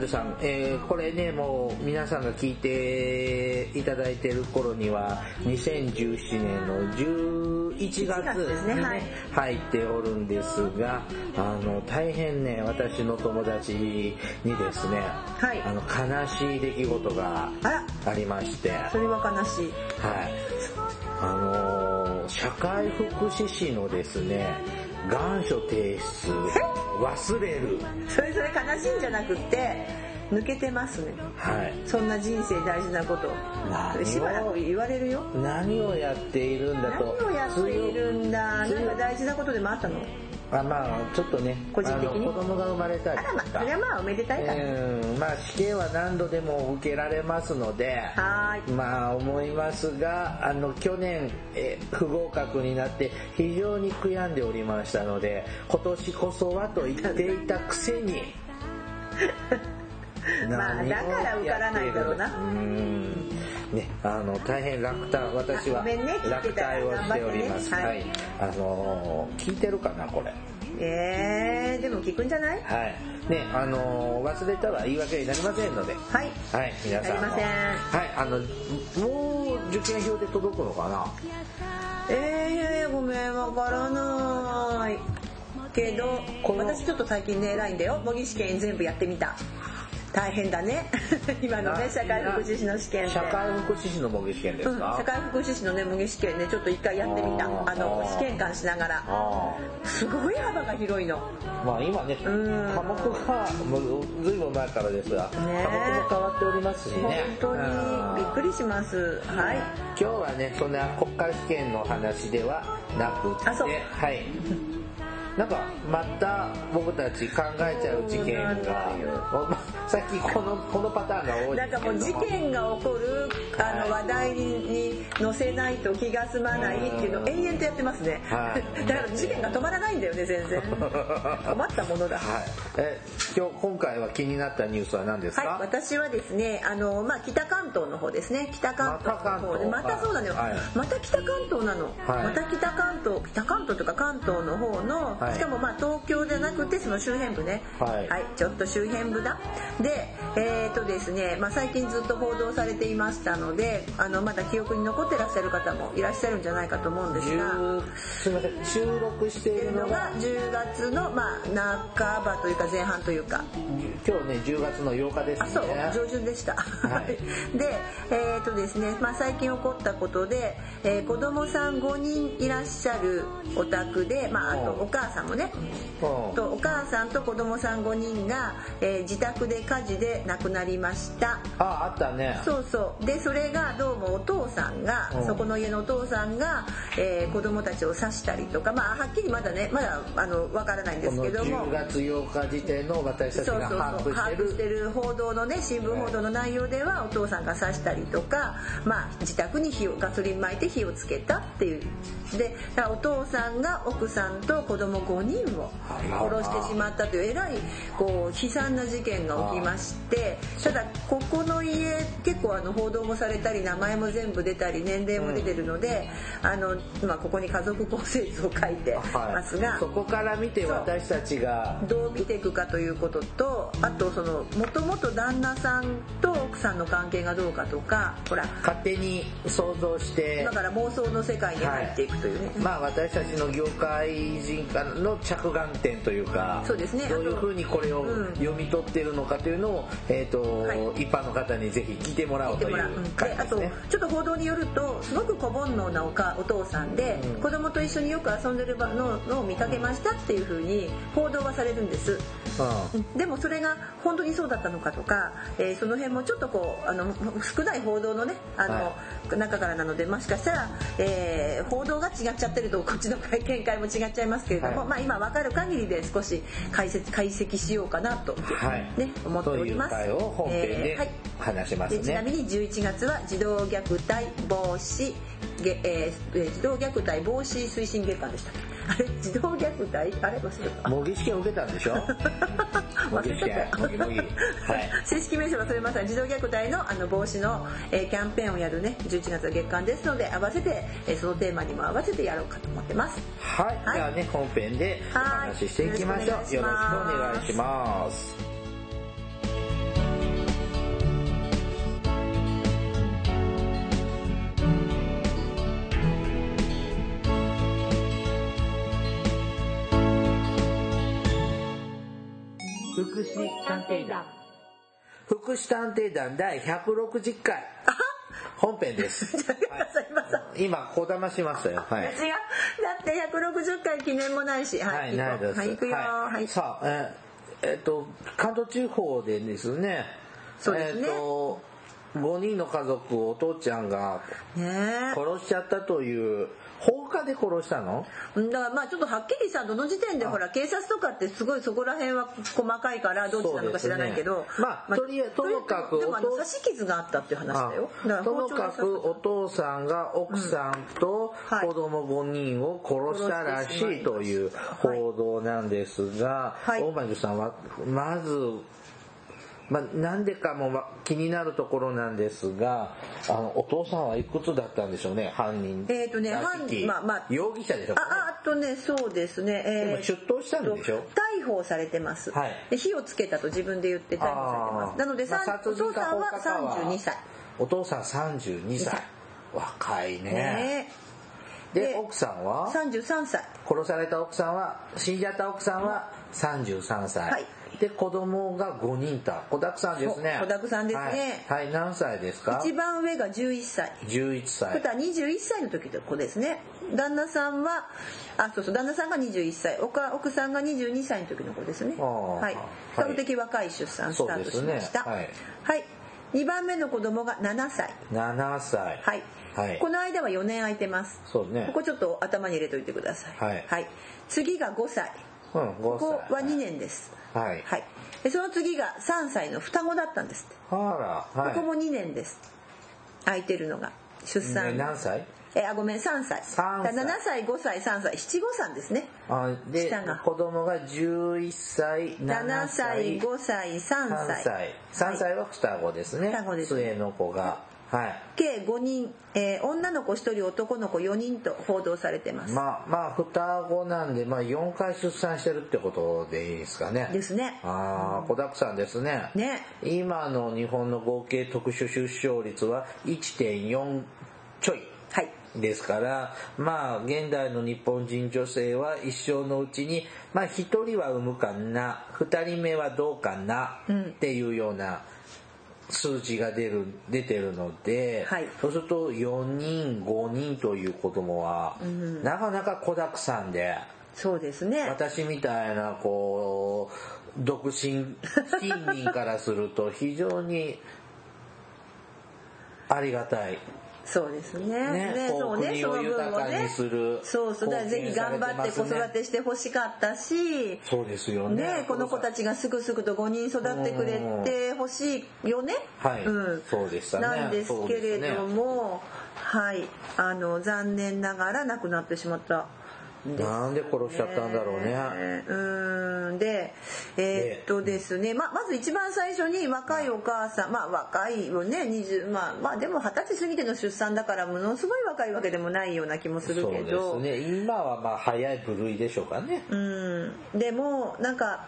大魔女さん、えー、これね、もう皆さんが聞いていただいてる頃には、2017年の11月1月ですねにはい入っておるんですが、あの、大変ね、私の友達にですね、はいあの、悲しい出来事がありまして、それは悲しい。はい。あのー社会福祉士のですね、願書提出、忘れる。それそれ悲しいんじゃなくって、抜けてますね。はい。そんな人生大事なこと何を？しばらく言われるよ。何をやっているんだ何と。をやっているんだ？強いなんか大事なことでもあったの？あまあちょっとね、個人的に？子供が生まれたりあらま、とかそれはまあおめでたいから。うんまあ試験は何度でも受けられますので、はーい。まあ思いますが、あの去年え不合格になって非常に悔やんでおりましたので、今年こそはと言っていたくせに、まあだから受からないだろうな。うんね、あの大変落胆私は落胆をしております。ねはい、あの聞いてるかなこれ。えー、でも聞くんじゃない？はい。ね、あの忘れたは言い訳になりませんので。はい。はい、皆さんも。なりませんはい、あの、もう受験票で届くのかな？えー、ごめん、わからない。けど、私ちょっと最近ね、偉いんだよ。模擬試験全部やってみた。大変だね。今のね、社会福祉士の試験で。社会福祉士の模擬試験ですうん、か、社会福祉士のね、模擬試験ね、ちょっと一回やってみた。あの、試験官しながら。あすごい幅が広いの。あまあ今ね、うん科目が、ずいぶん前からですが、ね科目も変わっておりますしね。本当にうんびっくりします。はい。今日はね、そんな国家試験の話ではなくて、あそうはい。なんか、また僕たち考えちゃう事件がよ、最近この、このパターンが多いなんかもう事件が起こるあの話題に載せないと気が済まないっていうのを延々とやってますね。はい だから事件が止まらないんだよね、全然。困ったものだ。はい。え、今日、今回は気になったニュースは何ですか、はい、私はですね、あの、まあ、北関東の方ですね。北関東の方で、またそうなのよ。はいまた北関東なの。はいまた北関東、北関東とか関東の方の、はい。しかもまあ東京じゃなくてその周辺部ね。はい。ちょっと周辺部だ。で、えっ、とですね、まあ、最近ずっと報道されていましたので、あの、まだ記憶に残ってらっしゃる方もいらっしゃるんじゃないかと思うんですが。10すみません、収録しているのが？うのが、10月の、まあ、半ばというか前半というか。今日ね、10月の8日ですあね。そう。上旬でした、はい。でえっ、とですね、まあ、最近起こったことで、えー子供さん5人いらっしゃるお宅で、まあ、あとう。んお母さんもね。うん。とお母さんと子供さん5人が、えー自宅で火事で亡くなりました。あ、あったね。そうそう。でそれがどうもお父さんが、うん。そこの家のお父さんが、えー子供たちを刺したりとかまあはっきりまだねまだあのわからないんですけども。10月8日時点の私たちそうそうそう。が把握把してる。握してる報道のね新聞報道の内容ではお父さんが刺したりとか、まあ、自宅に火をガソリン撒いて火をつけたっていう。でお父さんが奥さんと子供5人を殺してしまったというえらいこう悲惨な事件が起きましてただここの家結構あの報道もされたり名前も全部出たり年齢も出てるので、あの今ここに家族構成図を書いてますが。そこから見て私たちがどう見ていくかということとあとそのもともと旦那さんと奥さんの関係がどうかとかほら勝手に想像してだから妄想の世界に入っていくというね、まあ私たちの業界人からの着眼点というかそうですね。どういうふうにこれをうん。読み取っているのかというのを、えーとはい。一般の方にぜひ聞いてもらおうという感じですね。ちょっと報道によるとすごく小煩悩なおかお父さんで、うん。子供と一緒によく遊んでるののを見かけましたっていうふうに報道はされるんです。うんでもそれが本当にそうだったのかとか、えーその辺もちょっとこうあの少ない報道のねあの、は中からなのでもしかしたら、えー報道が違っちゃってるとこっちの見解も違っちゃいますけれども、も、まあ今分かる限りで少し解説解析しようかなと、はいね思っております。を本編でえーはい話しますね。でちなみに11月は児童虐待防止げ、えーえー児童虐待防止推進月間でしたあれ児童虐待あれ忘れた。模擬試験受けたんでしょ？模擬試験模擬模擬はい。正式名称忘れました児童虐待のあの防止の、えーキャンペーンをやるね11月の月間ですので合わせて、えーそのテーマにも合わせてやろうかと思ってます。はい、はい。ではね本編でお話ししていきましょう。よろしくお願いします祉探偵団。福祉探偵団第160回。本編です、はい、今こだましましたよ。はい。違う。だって160回記念もないし。は、はいい、ないです。はい行くよ。はい。はい。さあ、えーえっと、関東地方でですね、そうですね。えっと、5人の家族をお父ちゃんがね殺しちゃったという、放火で殺したの？えだからまあちょっとはっきりさどの時点でほら警察とかってすごいそこら辺は細かいからどっちなのか知らないけど、ね。まあとりあえずともかくでも刺し傷があったっていう話だよ。ともかくお父さんが奥さんとはい子供5人を殺したらしいという報道なんですが、はい。大前さんはまず、まあ、なんでかもま気になるところなんですがあのお父さんはいくつだったんでしょうね犯人えーとね犯きまあまあ容疑者でしょうかね。ああとねそうですね、えでも出頭したんでしょ逮捕されてます、はい。で火をつけたと自分で言って逮捕されてます。なので、まあお父さんは殺人か放火かは32歳お父さん32歳若いね。ね。でで奥さんは？33歳殺された奥さんは死んじゃった奥さんは33歳、はいで子供が5人と子だくさんですね。子だくさんですね。はい、はい何歳ですか？一番上が11歳。11歳。それとは21歳の時の子ですね。旦那さんはあそうそう旦那さんが21歳。奥奥さんが22歳の時の子ですね。はい。比較的若い出産スタートしました。そうですね。はい、2番目の子供が7歳。7歳。はい、はい。この間は4年空いてます。そうね。ここちょっと頭に入れといてください。はい。次が5歳うん5歳ここは2年です。はい。はい。でその次が3歳の双子だったんですあらはい。ここも2年です。空いてるのが。出産、ね何歳？えあごめん3歳。三歳。だから7歳5歳3歳。七五三ですね。あで下が。子供が11歳7 7歳5歳3 3歳歳。3歳は双子ですね。双子です。末の子がはい。計5人、えー女の子1人男の子4人と報道されてます、まあまあ双子なんで、まあ、4回出産してるってことでいいですかね。ですね。ああ子だくさんですね。ね。今の日本の合計特殊出生率は1.4ちょいはい。ですからまあ現代の日本人女性は一生のうちにまあ1人は産むかな2人目はどうかなっていうような数字が出る出てるので、はい。そうすると4人5人という子供は、なかなか子だくさんでそうですね。私みたいなこう独身貧民からすると非常にありがたいそうですね。ねそうね国を豊かにするそうそうだからぜひ頑張って子育てしてほしかったしそうですよね。ねこの子たちがすぐすぐと5人育ってくれてほしいよね。はい。うん。そうでしたね。なんですけれども、はい。あの残念ながら亡くなってしまったなんで殺しちゃったんだろうね。うーん。でえーっとですね。ままず一番最初に若いお母さんまあ若いよね。20まあまあでも二十歳過ぎての出産だからものすごい若いわけでもないような気もするそうけどですね。今はまあ早い部類でしょうかね。うん。でもなんか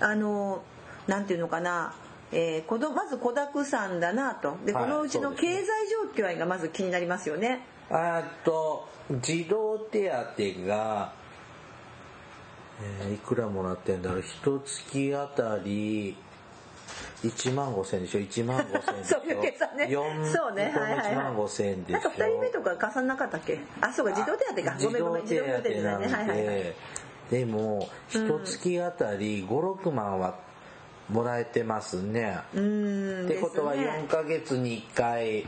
あのなんていうのかな。えー、子供まず子だくさんだなと。ではいこのうちの経済状況がまず気になりますよね。あと児童手当が、えーいくらもらってんだろう？一月あたり1万5千でしょ？1万5千でしょ？そういう計算ね。四そうね。はいはいはい。1万5千でしょ？なんか二人目とか重ななかったっけ？あそうか児童手当か。ごめんごめん児童手当だなんね。はいはいはいででも一月あたり56万はもらえてますね、うーんってことはですね4ヶ月に1回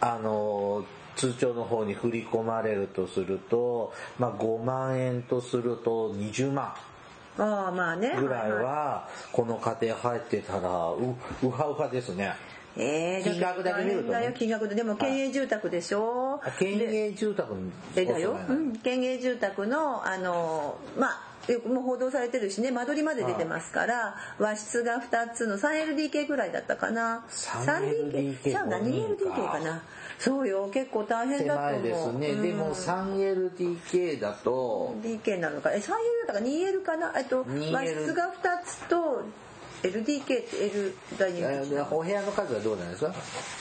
あの積通帳の方に振り込まれるとすると、まあ、5万円とすると20万ああまあね。ぐらいはこの家庭入ってたらううはうはですね。えー、金額だけ見るとね。金額で。でも県営住宅でしょ？あ県営住宅にえだよ、そうん、県営住宅のあのまあよくもう報道されてるしね。間取りまで出てますから和室が2つの 3LDK ぐらいだったかな。3LDK じゃあ何 LDK かなそうよ結構大変だと思う。ですね、うん。でも 3LDK だと。DK なのか。え 3L だから 2L かな？えっと 2L 和室が2つと LDK って L ダイニングえーお部屋の数はどうなんですか？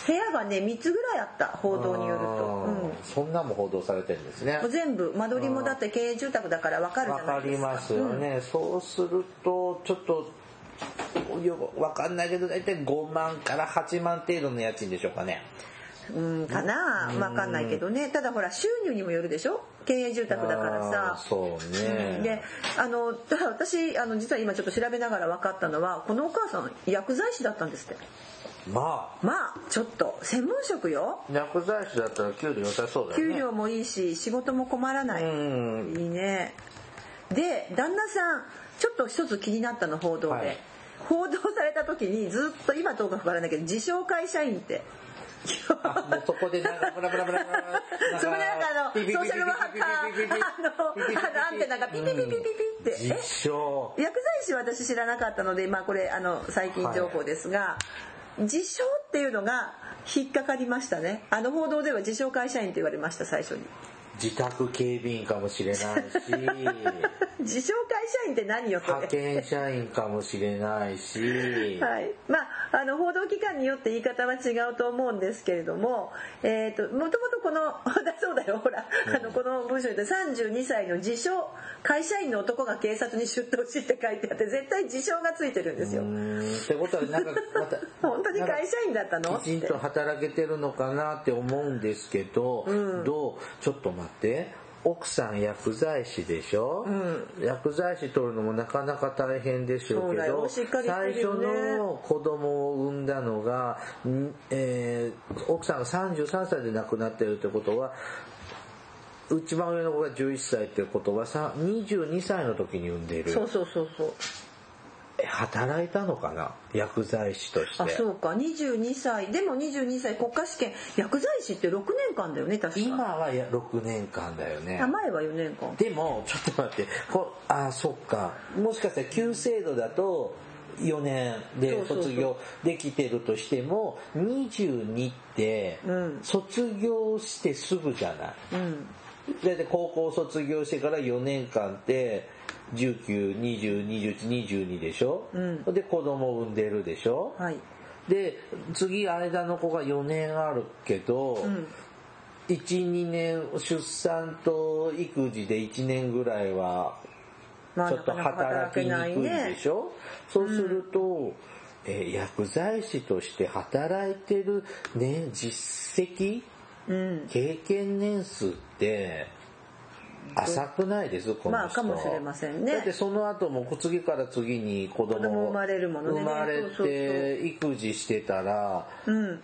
部屋がね3つぐらいあった報道によると、うん。そんなんも報道されてるんですね。全部間取りもだって経営住宅だから分かるじわゃないですか。かりますよね、そうするとちょっとよくわかんないけど大体5万から8万程度の家賃でしょうかねうんかな。分かんないけどね。ただほら収入にもよるでしょ？経営住宅だからさ。そうね、であのただ私あの実は今ちょっと調べながら分かったのはこのお母さん薬剤師だったんですって。まあ。まあちょっと。専門職よ。薬剤師だったら給料良さそうだよね。給料もいいし仕事も困らない、うんいいね。で旦那さんちょっと一つ気になったの報道で、はい。報道された時にずっと今とかかからないけど自称会社員ってあもうそこでなんかブラブラブラブラそこでなんかあのソーシャルワーカーあのあのアンテナがピピピピピピってえ実証薬剤師は私知らなかったのでまあこれあの最近情報ですが、自称っていうのが引っかかりましたねあの報道では自称会社員って言われました最初に自宅警備員かもしれないし。自称会社員って何よ派遣社員かもしれないし、はい、まああの報道機関によって言い方は違うと思うんですけれども、えー、ともともとこの だそうだよほら、あのこの文章で32歳の自称会社員の男が警察に出頭しって書いてあって絶対自称がついてるんですよ。ってことはなんかまた 本当に会社員だったの？きちんと働けてるのかなって思うんですけど、どう？ちょっと待って。奥さん薬剤師でしょ、薬剤師取るのもなかなか大変でしょうけどしっかりして最初の子供を産んだのが、んえー奥さんが33歳で亡くなってるってことは一番上の子が11歳ってことはさ22歳の時に産んでいる。そうそうそうそう。え働いたのかな？薬剤師として。あそうか。22歳。でも22歳国家試験薬剤師って6年間だよね確か。今はや6年間だよね。あ前は4年間。でもちょっと待って。こあそっか。もしかしたら旧制度だと4年で卒業できてるとしても22ってうん。卒業してすぐじゃない？うん。だって高校卒業してから4年間って19202122でしょ、うん。で子供産んでるでしょ、はい。で次間の子が4年あるけど、うん。12年出産と育児で1年ぐらいはまあちょっと働きにくいでしょ、そうすると、えー薬剤師として働いてる、ね、実績うん。経験年数って浅くないですこの人。まあかもしれませんね。だってその後も次から次に子供子供生まれるものね。生まれて育児してたらうん。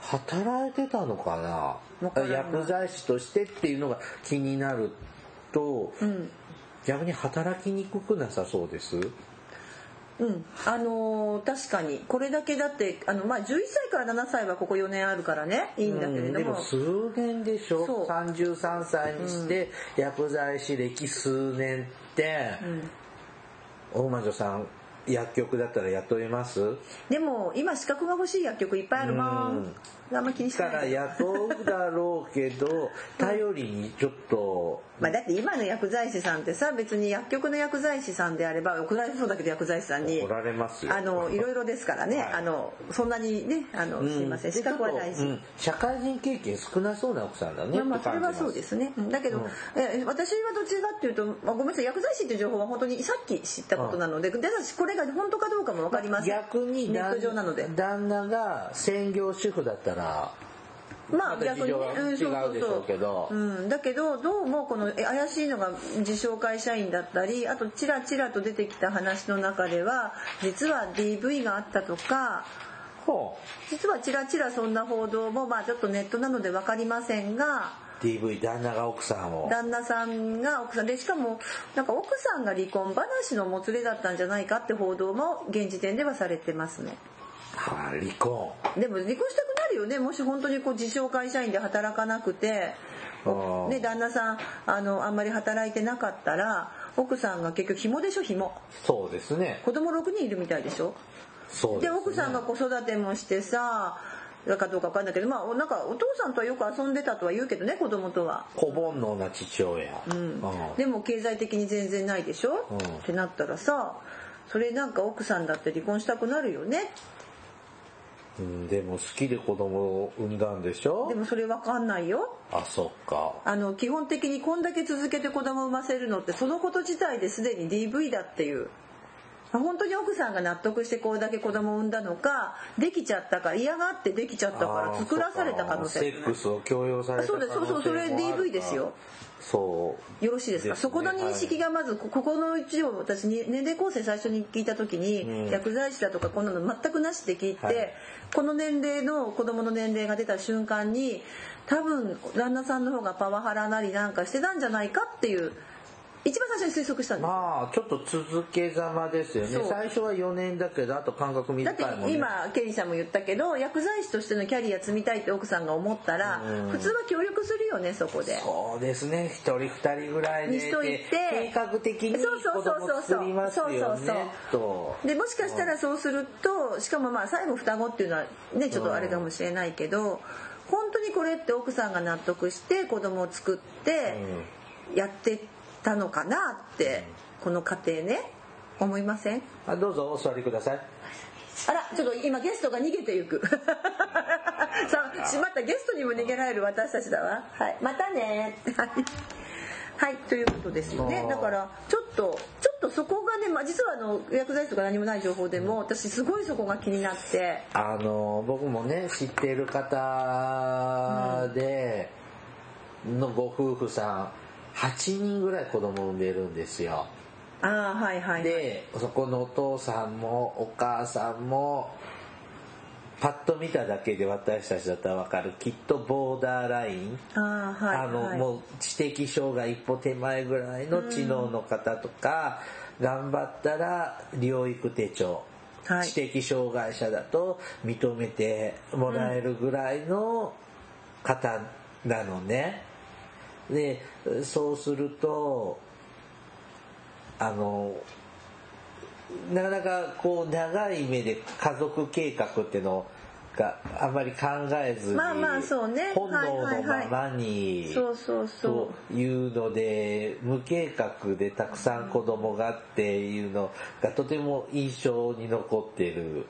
働いてたのかな。薬剤師としてっていうのが気になると、うん。逆に働きにくくなさそうです？うん、あのー確かに。これだけだってあの、まあ、11歳から7歳はここ4年あるからね。いいんだけれども,、うん。でも数年でしょ？そう。33歳にして薬剤師歴数年って、大魔女さん薬局だったら雇えます？でも今資格が欲しい薬局いっぱいあるもん。あんま気にしからない雇うだろうけど頼りにちょっとまあ、だって今の薬剤師さんってさ別に薬局の薬剤師さんであれば怒られそうだけど薬剤師さんにあのいろいろですからね、はい。あのそんなにねあの、すいません。資格は大事、うん。社会人経験少なそうな奥さんだねまあまあそれはそうですね。うん。だけど、え私はどっちかっていうと、まあ、ごめんなさい。薬剤師っていう情報は本当にさっき知ったことなので、で私これが本当かどうかもわかりません。逆にネット上なので。旦那が専業主婦だったらまあ逆にね、事情は違うでしょうけど。うん、だけどどうもこのえ怪しいのが自称会社員だったりあとちらちらと出てきた話の中では実は DV があったとかほ実はちらちらそんな報道もまあちょっとネットなので分かりませんがう DV 旦那が奥さんを。旦那さんが奥さんでしかもなんか奥さんが離婚話のもつれだったんじゃないかって報道も現時点ではされてますね。はあ離婚。でも離婚したくなるよね。もし本当にこう自称会社員で働かなくて。ね、旦那さんあのあんまり働いてなかったら奥さんが結局紐でしょ紐。そうですね。子供6人いるみたいでしょ。そうです、ね、で奥さんが子育てもしてさだかどうか分かんないけどまあなんかお父さんとはよく遊んでたとは言うけどね子供とは。小煩悩な父親、うん。でも経済的に全然ないでしょ、うん。ってなったらさそれなんか奥さんだって離婚したくなるよねうんでも好きで子供を産んだんでしょ？でもそれ分かんないよ。あそっか。あの基本的にこんだけ続けて子供を産ませるのってそのこと自体ですでに DV だっていう。本当に奥さんが納得してこれだけ子供を産んだのかできちゃったから嫌がってできちゃったから作らされた可能性セックスを強要されたそうです。そうそうそれ DV ですよそう。よろしいですか？ねそこの認識がまずこここのうちを私に年齢構成最初に聞いた時に、うん。薬剤師だとかこんなの全くなしって聞いて、はい。この年齢の子供の年齢が出た瞬間に多分旦那さんの方がパワハラなりなんかしてたんじゃないかっていう一番最初に推測したんですまあちょっと続けざまですよね。最初は4年だけどあと間隔だって短いもんね。今ケリーさんも言ったけど薬剤師としてのキャリア積みたいって奥さんが思ったらうん。普通は協力するよねそこで。そうですね。一人二人ぐらいでにしといて計画的にそうそう子そうそうそうそう。でもしかしたらそうするとしかもまあ最後双子っていうのはねちょっとあれかもしれないけど本当にこれって奥さんが納得して子供を作ってやってたのかなってこの家庭ね思いません？あどうぞお座りください。あらちょっと今ゲストが逃げていく。さあしまったゲストにも逃げられる私たちだわ。はいまたね。はい。はいということですよね。だからちょっとちょっとそこがね、まあ、実はあの薬剤師とか何もない情報でも私すごいそこが気になって。あの僕もね知ってる方でのご夫婦さん8人ぐらい子供産んでるんですよ。ああはいはいでそこのお父さんもお母さんもパッと見ただけで私たちだったら分かる。きっとボーダーライン。ああはいあの、はいもう知的障害一歩手前ぐらいの知能の方とか、頑張ったら療育手帳、はい。知的障害者だと認めてもらえるぐらいの方なのね。でそうするとあのなかなかこう長い目で家族計画っていうのがあんまり考えずにまあまあそうね本能のままにそうそうそうというので無計画でたくさん子供がっていうのがとても印象に残っている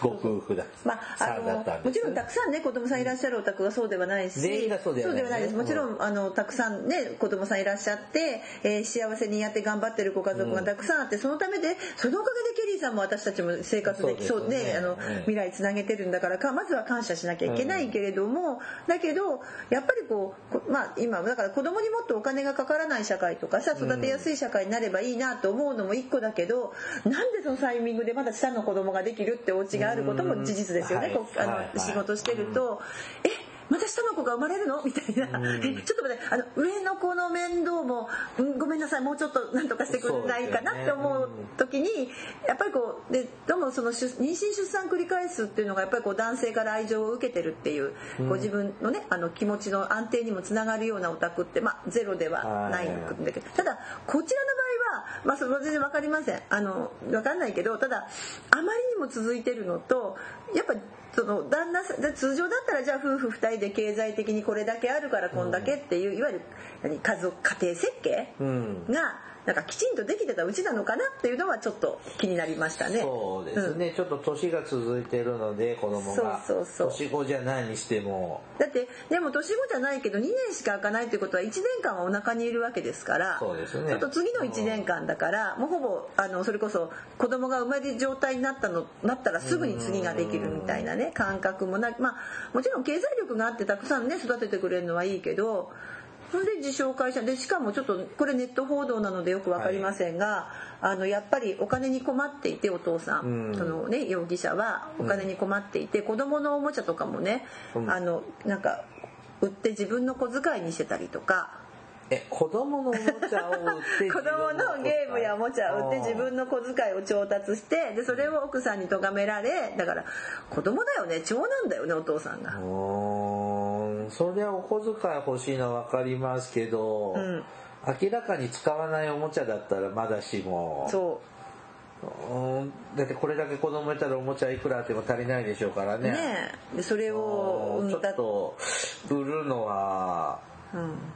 ご夫婦だまあ、あのもちろんたくさんね子供さんいらっしゃるお宅はそうではないし全員がそうではないねないです。もちろん、あのたくさんね子供さんいらっしゃって、えー幸せにやって頑張ってるご家族がたくさんあって、そのためでそのおかげでケリーさんも私たちも生活できそうね。ねあの、うん。未来つなげてるんだからかまずは感謝しなきゃいけないけれども、だけどやっぱりこうこまあ今だから子供にもっとお金がかからない社会とかさ育てやすい社会になればいいなと思うのも一個だけどなんでそのタイミングでまだ下の子供ができるってお家があることも事実ですよね、うんこうあのはい。はい。仕事してると、えまた下の子が生まれるの？みたいな、えちょっと待って。あの上の子の面倒も、うんごめんなさい。もうちょっとなんとかしてくれないかなって思う時にやっぱりこうでどうもその出妊娠出産繰り返すっていうのがやっぱりこう男性から愛情を受けてるっていう、こう自分のねあの気持ちの安定にもつながるようなオタクってまあゼロではないんだけど。ただこちらの場合はまあそれは全然わかりません。あのわかんないけどただあまりにも続いてるのとやっぱその旦那さん通常だったらじゃあ夫婦2人で経済的にこれだけあるからこんだけっていう、いわゆる何家族家庭設計うん。がなんかきちんとできてたうちなのかなっていうのはちょっと気になりましたね。そうですね、ちょっと年が続いてるので子供がそうそうそう。年子じゃないにしても。だってでも年子じゃないけど2年しか開かないってことは1年間はお腹にいるわけですから。そうですね。ちょっと次の1年間だからもうほぼあのそれこそ子供が生まれる状態になったのなったらすぐに次ができるみたいなね感覚もなまあもちろん経済力があってたくさんね育ててくれるのはいいけどそれで自称会社。でしかもちょっとこれネット報道なのでよく分かりませんが、あのやっぱりお金に困っていてお父さん、うん。そのね容疑者はお金に困っていて、子供のおもちゃとかもね、うんあのなんか売って自分の小遣いにしてたりとか。え子供のお もちゃを売って子供のゲームやおもちゃを売って自分の小遣いを調達してでそれを奥さんに咎められだから子供だよね。長男だよねお父さんが。うーん。そりゃお小遣い欲しいのは分かりますけど、ん明らかに使わないおもちゃだったらまだしも。そう。ーん。だってこれだけ子供いたらおもちゃいくらあっても足りないでしょうからね。ねえ。でそれをうん。ちょだっと売るのは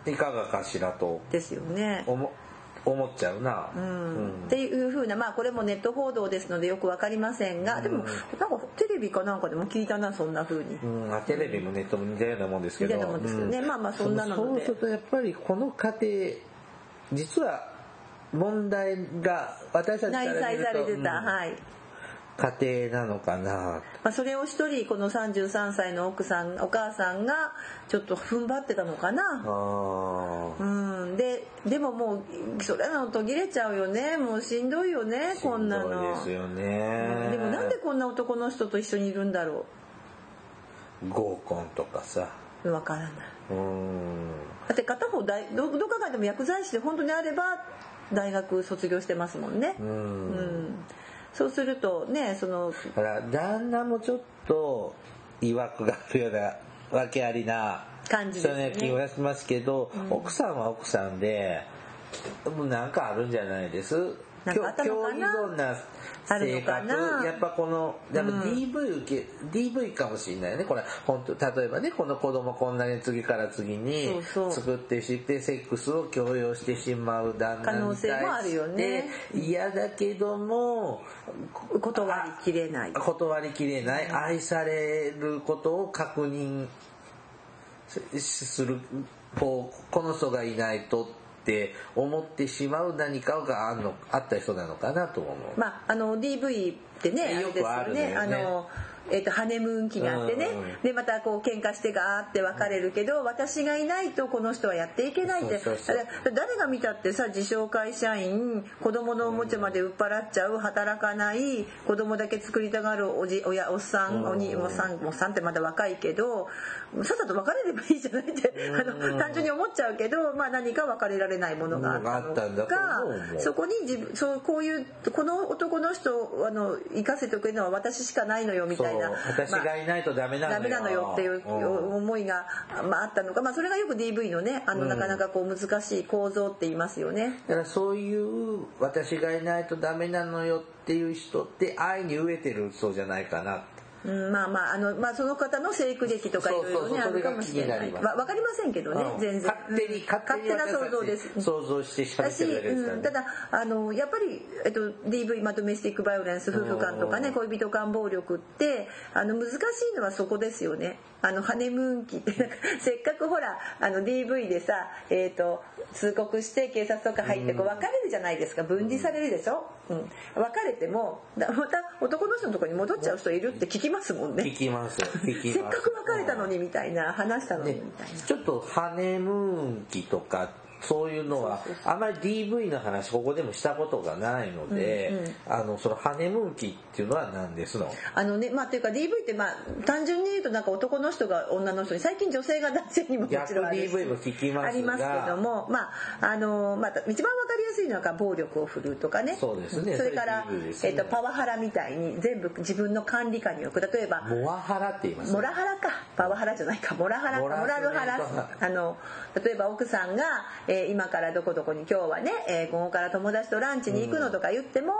うん、いかがかしらと。ですよね。思思っちゃうな、ううん。んっていうふうなまあこれもネット報道ですのでよくわかりませんがでもなんかテレビかなんかでも聞いたなそんなふうに。うん、あテレビもネットも似たようなもんですけど。似たようなもんですけどね。まあまあそんなので。そうするとやっぱりこの家庭実は問題が私たちか内ら見ると在されてた、うん。はい。家庭なのかな。まあ、それを一人この33歳の奥さんお母さんがちょっと踏ん張ってたのかな。あうん、ででももうそれなの途切れちゃうよね。もうしんどいよねーこんなの。ですよね。でもなんでこんな男の人と一緒にいるんだろ合コンとかさ。うわからない。うん。だって片方大どどう考えても薬剤師で本当にあれば大学卒業してますもんね。ううんんそうするとねそのだから旦那もちょっと曰くがあるような訳ありな感じですね。気がしますけど、奥さんは奥さんでなんかあるんじゃないです？なんかあったのかな？性格。やっぱこのやっぱ DV 受け、DV かもしれないねこれ。本当例えばねこの子供こんなに次から次に作ってしてセックスを強要してしまう旦那に対して可能性もあるよね。嫌だけども断りきれない。断りきれない。愛されることを確認すするこうこの人がいないとって思ってしまう何かがあんのあった人なのかなと思う。まああの DV ってねよくあるね。あのえっとハネムーン期があってね。でまたこう喧嘩してガーって別れるけど私がいないとこの人はやっていけないって。誰が見たってさ自称会社員子供のおもちゃまで売っ払っちゃう働かない子供だけ作りたがるおじ親おっさん。おにおっさんおっさんってまだ若いけどさっさと別れればいいじゃないってあの単純に思っちゃうけどまあ何か別れられないものがあったのかそこに自分そうこういうこの男の人をあの生かせておくのは私しかないのよみたいなそう。私まあがいないとダメなのよ。ダメなのよっていううん。思いが、まあ、あったのか、まあ、それがよく DV のねあの、うんなかなかこう難しい構造って言いますよね。だからそういう私がいないとダメなのよっていう人って愛に飢えてる人じゃないかなうん、まあまああの、まあ、その方の生育歴とかいろいろねあるかもしれない。わわかりませんけどね、うん。全然。勝手に勝手にな想像です。想像してし、だけですからね。うん、ただあのやっぱり、えっと、DV、まあ、ドメスティックバイオレンス夫婦間とかねうん。恋人間暴力ってあの難しいのはそこですよねあのハネムーン期。っ てせっかくほらあの DV でさ、えー、と通告して警察とか入ってこう別れるじゃないですか。分離されるでしょ、うん、別れてもだまた男の人のところに戻っちゃう人いるって聞きますもんね。聞きます。聞きます。せっかく別れたのにみたいな話したのにねみたいな。ちょっとハネムーン期とかそういうのはあまり DV の話ここでもしたことがないので、うんうん。あのそのハネムーン期っていうのは何ですの？あのねまあっていうか DV ってまあ単純に言うとなんか男の人が女の人に最近女性が男性にももちろんありますけどもまああのまあ一番わかりやすいのが暴力を振るうとかね。そうですね。それからね。えっとパワハラみたいに全部自分の管理下に置く例えばモアハラって言いますモラハラか。パワハラじゃないか。モラハラモラルハラ。あの例えば奥さんが、えー今からどこどこに今日はね、えー午後から友達とランチに行くのとか言っても、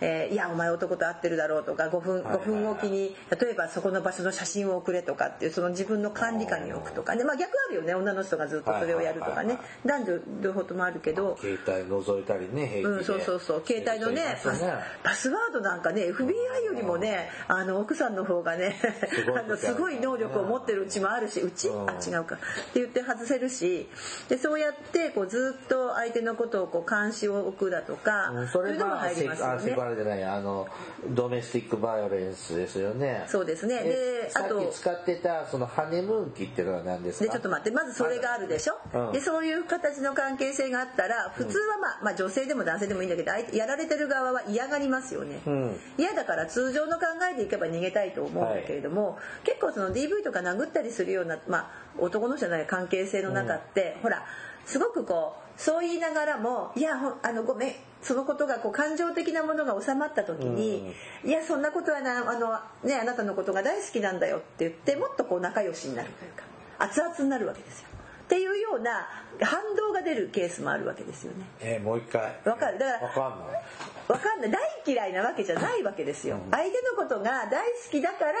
えーいやお前男と会ってるだろうとか5分はいはい5分おきに例えばそこの場所の写真を送れとかっていうその自分の管理下に置くとかね。まあ逆あるよね。女の人がずっとそれをやるとかね。男女両方ともあるけど。携帯覗覗いたりね平気で、うん、そうそうそう。携帯のねパスパスワードなんかね FBI よりもねあの奥さんの方がねすごいあのすごい能力を持ってるうちもあるしうちうんあ違うか。って言って外せるしでそうやってこうずっと相手のことをこう監視を置くだとか、うんそれそういうのもが入りますよあセクハね。ラじゃないあのドメスティックバイオレンスですよね。そうですね。えであとさっき使ってたそのハネムーン期っていうのは何ですか？でちょっと待ってまずそれがあるでしょ、うん。でそういう形の関係性があったら普通は、まあ、まあ女性でも男性でもいいんだけどやられてる側は嫌がりますよね、うん。嫌だから通常の考えでいけば逃げたいと思うんだけれども、結構その DV とか殴ったりするような、まあ、男の人じゃない関係性の中って、ほらすごくこうそう言いながらも「いやあのごめん」そのことがこう感情的なものが収まった時に「いやそんなことはなあの、ね、あなたのことが大好きなんだよ」って言ってもっとこう仲良しになるというか熱々になるわけですよ。っていうような反動が出るケースもあるわけですよね。えーもう一回。わかる。だからわかんないわかんない。大嫌いなわけじゃないわけですよ、相手のことが大好きだから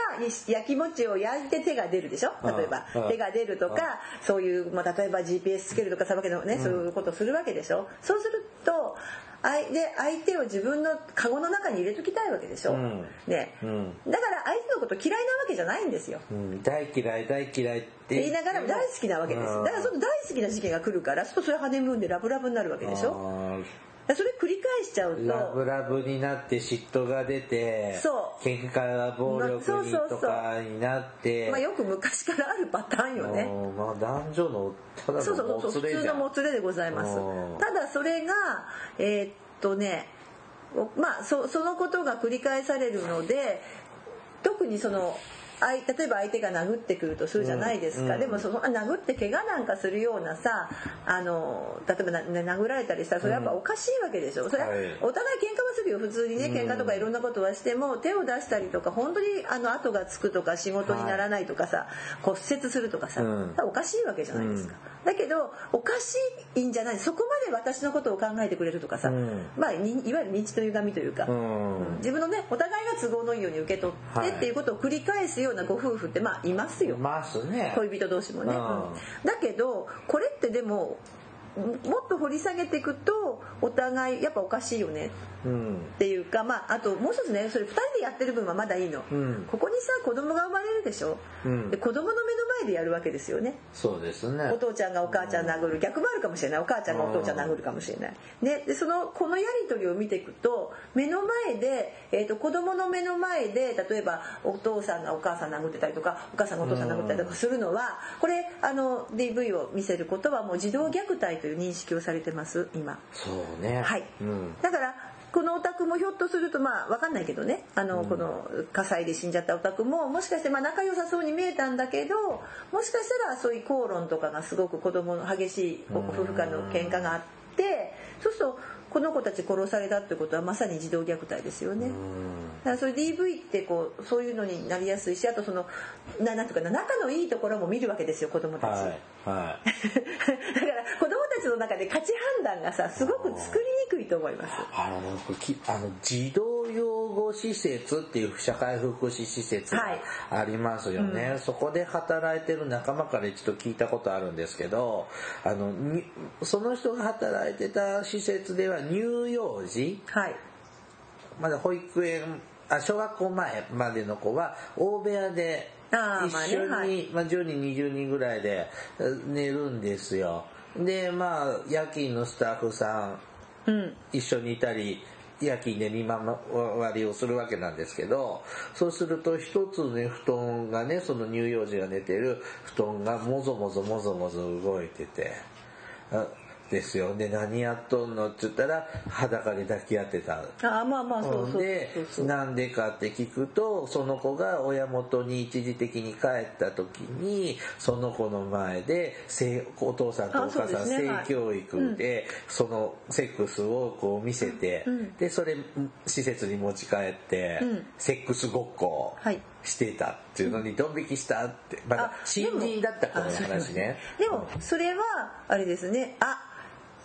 やきもちを焼いて手が出るでしょ？例えばうん。手が出るとかそういう、まあ、例えば GPS つけるとかさわけのねそういうことをするわけでしょ？そうするとあいで相手を自分のカゴの中に入れときたいわけでしょ、うん。ね。うん。だから相手のこと嫌いなわけじゃないんですよ。うん。大嫌い大嫌いって。言いながらも大好きなわけです。うん。だからその大好きな時期が来るからそれハネムーンでラブラブになるわけでしょ？それ繰り返しちゃうと。ラブラブになって嫉妬が出てそう。喧嘩暴力にとかになって。まあ、よく昔からあるパターンよね。うんまあ男女のただそうそうのそうそう普通のもつれでございます。うん。ただそれがえーっとねまあそそのことが繰り返されるので特にその例えば相手が殴ってくるとするじゃないですか、うん。でもそのあ殴って怪我なんかするようなさあの例えば殴られたりしたらそれやっぱおかしいわけでしょ。それははい。お互い喧嘩はするよ。普通にね喧嘩とかいろんなことはしても手を出したりとか本当にあの後がつくとか仕事にならないとかさ、骨折するとかさ、うん。おかしいわけじゃないですか、だけどおかしいんじゃない。そこまで私のことを考えてくれるとかさ、うん。まあにいわゆる認知と歪みというか、自分のねお互いが都合のいいように受け取って、はいっていうことを繰り返すようなご夫婦ってまあいますよ、ますね。恋人同士もね、うん。うん。だけどこれってでももっと掘り下げていくとお互いやっぱおかしいよねうん。っていうか、まあ、あともう一つねそれ2人でやってる分はまだいいの、うん。ここにさ子供が生まれるでしょ、うん。で子供の目の前でやるわけですよね。そうですね。お父ちゃんがお母ちゃん殴る。逆もあるかもしれない。お母ちゃんがお父ちゃん殴るかもしれない、ね、でそのこのやり取りを見ていくと目の前で、えー、と子供の目の前で例えばお父さんがお母さん殴ってたりとかお母さんがお父さん殴ったりとかするのはこれあの DV を見せることはもう児童虐待という認識をされてます今。そうね。はい、うん。だからこのお宅もひょっとするとまあ分かんないけどね。あの、この火災で死んじゃったお宅ももしかしてまあ仲良さそうに見えたんだけどもしかしたらそういう口論とかがすごく子供の激しいご夫婦間の喧嘩があってそうするとこの子たち殺されたってことはまさに児童虐待ですよね。だからそれ DV ってこうそういうのになりやすいしあとそのななんていうかな仲のいいところも見るわけですよ子供たち。はいはい だから子供たちの中で価値判断がさすごく作りにくいと思います。あのあの児童養護施設っていう社会福祉施設がはいありますよね、そこで働いてる仲間から一度聞いたことあるんですけどあのにその人が働いてた施設では乳幼児はい。まだ保育園あ小学校前までの子は大部屋で一緒に、まあねはい。まあ、10人20人ぐらいでえ寝るんですよ。でまあ夜勤のスタッフさんうん。一緒にいたり夜勤で見回りをするわけなんですけどそうすると一つね布団がねその乳幼児が寝てる布団がもぞもぞもぞもぞ動いててあですよ。で何やっとんの？って言ったら裸で抱き合ってた。ああまあまあそうそうでなんでかって聞くとその子が親元に一時的に帰った時にその子の前で性お父さんとお母さん性教育でそのセックスをこう見せてうん。でそれ施設に持ち帰ってうん。セックスごっこをはい。してたっていうのにドン引きしたってまだあ新人だった子の話ね。でもそれはあれですね。あ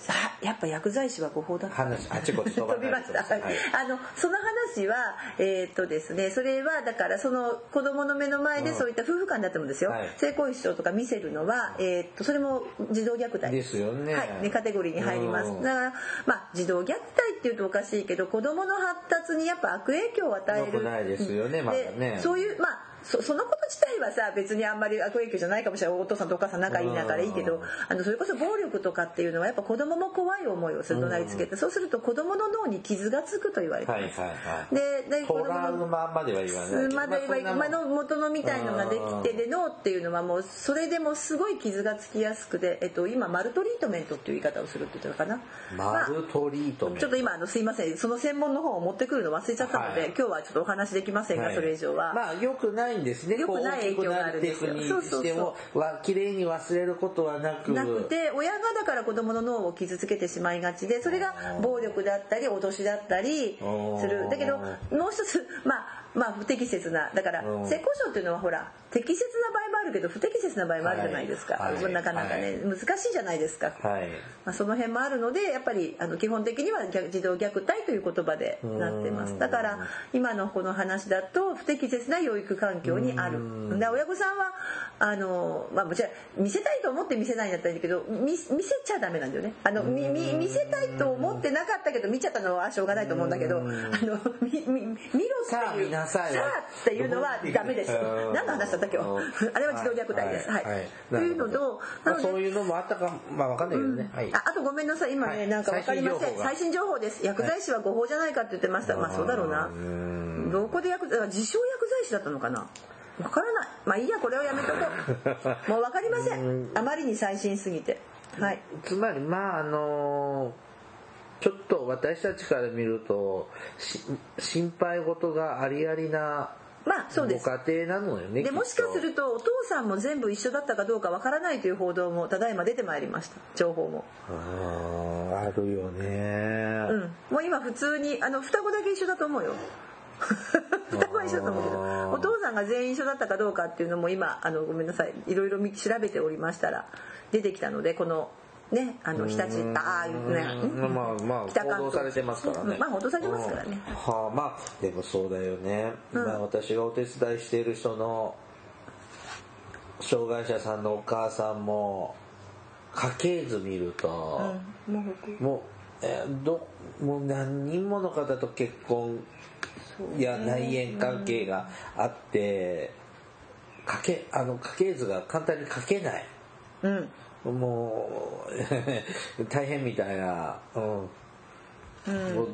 あやっぱ薬剤師は誤報だった。話あちこち飛びました、はい。あのその話はえーっとですねそれはだからその子供の目の前でうん。そういった夫婦間だってもですよ、はい。性行為症とか見せるのは、えーっとそれも児童虐待。ですよね。はい。ねカテゴリーに入ります。うん。だからまあ児童虐待っていうとおかしいけど子供の発達にやっぱ悪影響を与える。良くないですよねまだね。でそういうまあそそのこと自体はさ別にあんまり悪影響じゃないかもしれない。お父さんとお母さん仲いいんだからいいけどあのそれこそ暴力とかっていうのはやっぱ子供も怖い思いをするとなりつけてそうすると子供の脳に傷がつくと言われてはいます。はいはいでで子供のマまでは言わないまでは今の元のみたいのができてうん。で脳っていうのはもうそれでもすごい傷がつきやすくて、えっと、今マルトリートメントっていう言い方をするって言ってたのかな。マルトリートメント。ちょっと今あのすいません。その専門の本を持ってくるの忘れちゃったので、はい。今日はちょっとお話できませんが、はい。それ以上は。まあ良くないんですね。良くない影響があるんですよ。こう大きくなっていくにしてもわ綺麗に忘れることはなく。なくて親がだから子供の脳を傷つけてしまいがちでそれが暴力だったり脅しだったりする。だけどもう一つまあまあ不適切なだからうん。性交渉っていうのはほら適切な場合もあるけど不適切な場合もあるじゃないですか、はい。はい。なかなかね、難しいじゃないですか、はい。まあ、その辺もあるのでやっぱりあの基本的には虐児童虐待という言葉でなってます。だから今のこの話だと不適切な養育環境にある。だから親御さんはあの、まあ、もちろん見せたいと思って見せないんだったらいいけど見見せちゃダメなんだよね。あの見せたいと思ってなかったけど見ちゃったのはしょうがないと思うんだけどあの見ろっていう。見なさい。さあっていうのはダメです。うん。何の話だった今日 あれは児童虐待です。はい、というのとそういうのもあったかまあわかんないけどね、はい。ああとごめんなさい。今ね、はい。なんかわかりません。最新情報です。薬剤師は誤報じゃないかって言ってました、まあそうだろうな。うん。どこで薬自称薬剤師だったのかな？わからない。まあいいやこれをやめとこう。もうわかりません。あまりに最新すぎて。はい。つまりまああのちょっと私たちから見るとし心配事がありありなごまあそうです。家庭なのよねでもしかするとお父さんも全部一緒だったかどうかわからないという報道もただいま出てまいりました。情報も。あーあるよね、うん。もう今普通にあの双子だけ一緒だと思うよ。双子は一緒だと思うけど。お父さんが全員一緒だったかどうかっていうのも今あのごめんなさい。いろいろ見調べておりましたら出てきたのでこのねあの日立ああいうねうん。まあまあ北関東。報道されてますからね。うんまあ報道されてますからね。うん。はあまあでもそうだよね、まあ私がお手伝いしている人の障害者さんのお母さんも家系図見ると、うん。もうもう、えーどもう何人もの方と結婚や内縁関係があって、かけあの家系図が簡単に書けないうんもう 大変みたいな、うん。もう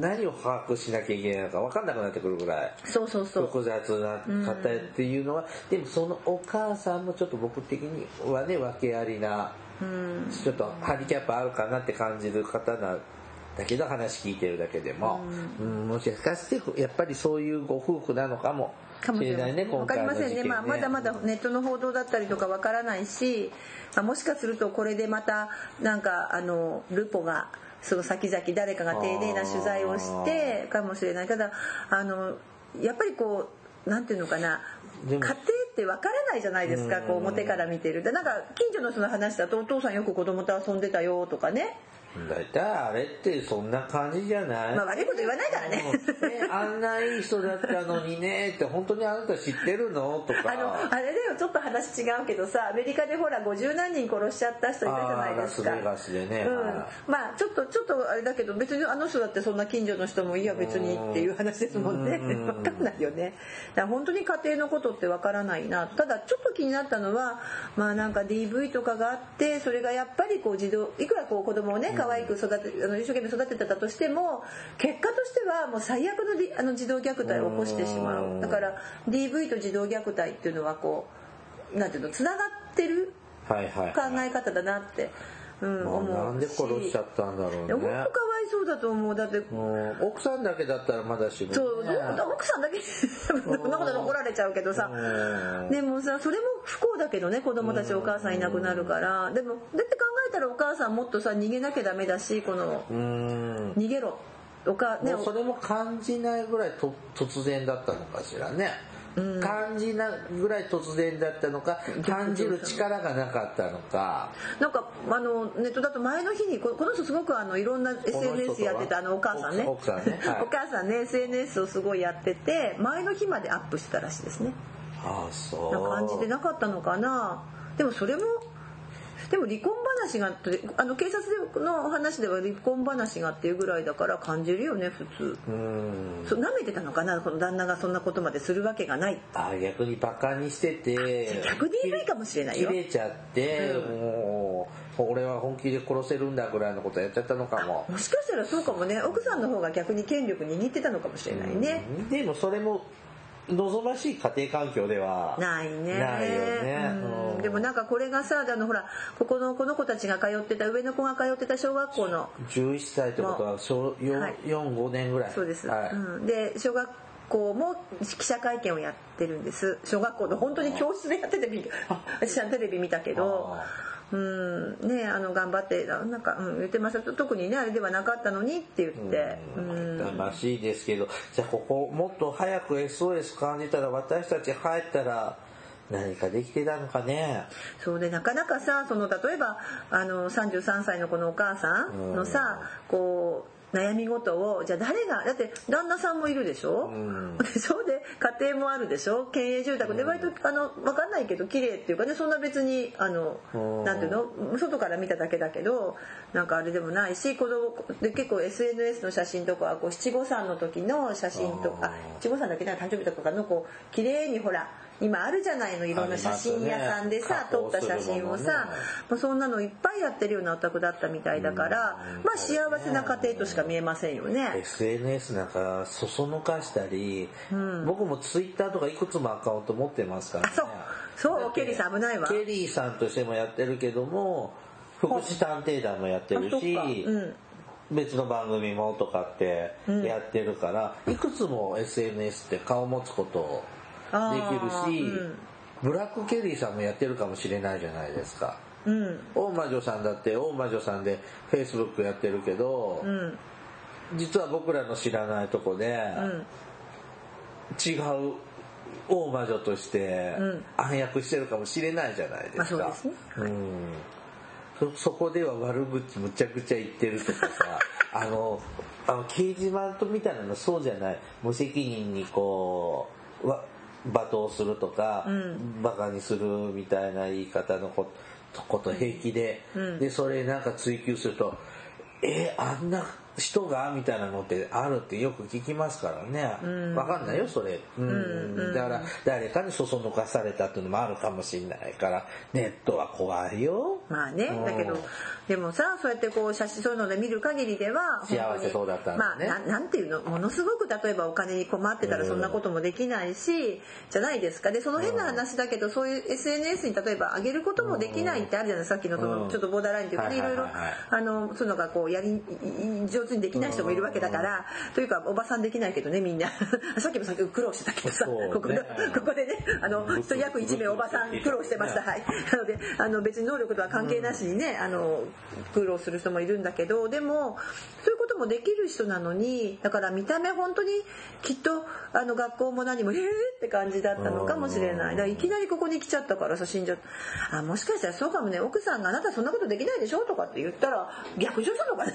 何を把握しなきゃいけないのか分かんなくなってくるぐらい。そうそうそう。複雑な方っていうのは、でもそのお母さんもちょっと僕的にはね訳ありなうん。ちょっとハンディキャップあるかなって感じる方なんだけど話聞いてるだけでも、うんもしかしてやっぱりそういうご夫婦なのかもかもしれない。ねわかりませんね。まあ、まだまだねネットの報道だったりとかわからないし、まあ、もしかするとこれでまたなんかあのルポがその先々誰かが丁寧な取材をしてかもしれない。ただあのやっぱりこうなんていうのかな。家庭ってわからないじゃないですか。こう表から見てる。でなんか近所の人の話だとお父さんよく子供と遊んでたよとかね大体あれってそんな感じじゃない、まあ悪いこと言わないからね。あんないい人だったのにねって本当にあなた知ってるの？とか。あのあれだよちょっと話違うけどさアメリカでほら50何人殺しちゃった人いたじゃないですか。ラスベガスでねうん。はまあちょっとちょっとあれだけど別にあの人だってそんな近所の人もいや別にっていう話ですもんね。うん分かんないよね。だから本当に家庭のことって分からないな。ただちょっと気になったのはまあなんか DV とかがあってそれがやっぱりこう児童いくらこう子供をね可愛く育てあの一生懸命育ててたとしても結果としてはもう最悪のりあの児童虐待を起こしてしまう。だから DV と児童虐待っていうのはこうなんていうのつながってるはいはい。考え方だなって、うん、なんで殺しちゃったんだろうね。本当かわいそうだと思う。だってうん奥さんだけだったらまだしもね。そう奥さんだけ。そんなことで怒られちゃうけどさ。うん。でもさそれも不幸だけどね子供たちお母さんいなくなるから。でもだって考えたらお母さんもっとさ逃げなきゃダメだしこのうん。逃げろ。おかねもうそれも感じないぐらいと突然だったのかしらね感じなぐらい突然だったのか感じる力がなかったのか。なんかあのネットだと前の日にここの人すごくあのいろんな SNS やってたあのお母さんね。ね、はい、お母さんね SNS をすごいやってて前の日までアップしてたらしいですね。ああそう。な感じでなかったのかな。でもそれもでも離婚話があの警察の話では離婚話がっていうぐらいだから感じるよね普通。うん。そう舐めてたのかなこの旦那がそんなことまでするわけがない。あ逆にバカにしてて逆に言いかもしれないよ。切れちゃって、うん、もう俺は本気で殺せるんだぐらいのことやっちゃったのかも。もしかしたらそうかもね。奥さんの方が逆に権力握ってたのかもしれないね。でもそれも望ましい家庭環境ではないね。ないよね、うん、でもなんかこれがさあのほらここのこの子たちが通ってた上の子が通ってた小学校の11歳ってことは小45、はい、年ぐらい。そうです、はい、うん、で小学校も記者会見をやってるんです。小学校の本当に教室でやってて私はテレビ見たけどうんねあの頑張ってなんか、うん、言ってました。特にねあれではなかったのにって言って。うんらしいですけど。じゃあここもっと早く SOS 感じたら私たち入ったら何かできてたのかね。そうでなかなかさその例えばあの33歳のこのお母さんのさこう悩み事をじゃあ誰がだって旦那さんもいるでしょ、うん、でそうで家庭もあるでしょ？県営住宅。で割とあの分かんないけど綺麗っていうかねそんな別にあのなんていうの？外から見ただけだけどなんかあれでもないし子供で結構 SNS の写真とかこう七五三の時の写真とか七五三だけ？な誕生日とかのこう綺麗にほら今あるじゃないのいろんな写真屋さんでさ、ね、撮った写真をさ、まあ、そんなのいっぱいやってるようなお宅だったみたいだから、まあ幸せな家庭としか見えませんよね。SNS なんかそそのかしたり、うん、僕もツイッターとかいくつもアカウント持ってますからね。そう。そう？ケリーさん危ないわ。ケリーさんとしてもやってるけども福祉探偵団もやってるし、うん。別の番組もとかってやってるから、いくつも SNS って顔持つことできるし、うん、ブラックケリーさんもやってるかもしれないじゃないですか。うん、大魔女さんだって大魔女さんでフェイスブックやってるけど、うん、実は僕らの知らないとこで、違う大魔女として暗躍してるかもしれないじゃないですか。まあ、そうですね、うん。そこでは悪口むちゃくちゃ言ってるとかさ あのあの掲示板とみたいなのそうじゃない。無責任にこう罵倒するとか、うん、バカにするみたいな言い方のこと平気で、うん、でそれなんか追求するとえあんな人がみたいなのってあるってよく聞きますからね、うん、分かんないよそれ、うん、うん、だから誰かにそそのかされたっていうのもあるかもしれないからネットは怖いよ。まあねだけどでもさそうやってこう写真そういうので見る限りでは幸せそうだったんだね、まあ、ななんていうの？ものすごく例えばお金に困ってたらそんなこともできないし、じゃないですか。でその変な話だけどそういう SNS に例えば上げることもできないってあるじゃないさっきのそのちょっとボーダーラインっていうかねいろいろあのそういうのがこうやり上手にできない人もいるわけだからというかおばさんできないけどねみんな。さっきもさっき苦労してたけどさ、ね、ここここでねあの約1名おばさん苦労してました。はい。なのであの別に能力とは関係なしにねあの苦労する人もいるんだけどでもそういうこともできる人なのにだから見た目本当にきっとあの学校も何も「えー!」って感じだったのかもしれない。だからいきなりここに来ちゃったからさ死んじゃった。あもしかしたらそうかもね。奥さんが「あなたそんなことできないでしょ?」とかって言ったら逆上したのかな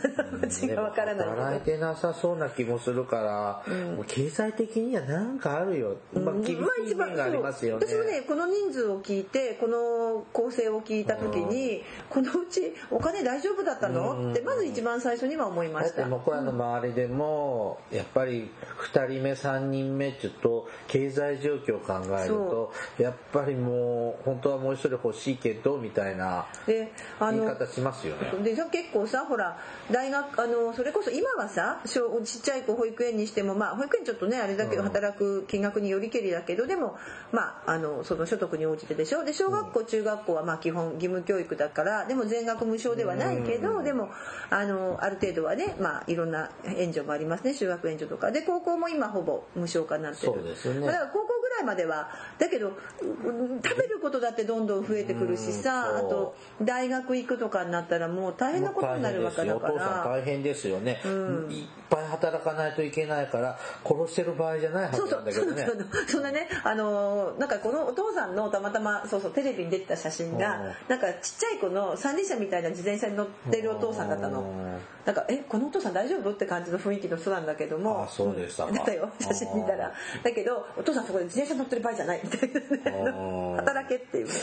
違うわ からない。働いてなさそうな気もするから、うん、経済的には何かあるよ、まあ、厳しい面がありますよね、私もねこの人数を聞いてこの構成を聞いた時にこのうちお金大丈夫夫だったの？ってまず一番最初には思いました。僕らの周りでもやっぱり2人目3人目ちょっと経済状況を考えるとやっぱりもう本当はもう一人欲しいけどみたいな言い方しますよね。で結構さほら大学あのそれこそ今はさちっちゃい子保育園にしてもまあ保育園ちょっとねあれだけど働く金額によりけりだけどでもまああのその所得に応じてでしょ？で小学校中学校はまあ基本義務教育だからでも全額無償ではないけど、でもあのある程度はね、まあ、いろんな援助もありますね修学援助とか。で高校も今ほぼ無償化になってる。そうですよねだから高校ぐいまでは。だけどうん食べることだってどんどん増えてくるしさあと大学行くとかになったらもう大変なことになるわけだかお父さんら。大変ですよね、うん。いっぱい働かないといけないから殺してる場合じゃないはそうずそうそうなんだけどね。そうそんなねあのーなんかこのお父さんのたまたまそうそうテレビに出てた写真うん。がなんかちっちゃい子の三輪車みたいな自転車に乗ってるお父さんだったの。うん。なんかえこのお父さん大丈夫？って感じの雰囲気の人なんだけども。あそうでしただったよ写真見たら。だけどお父さんそこで自転車乗ってる場合じゃないみたいなね。うん働けっていうね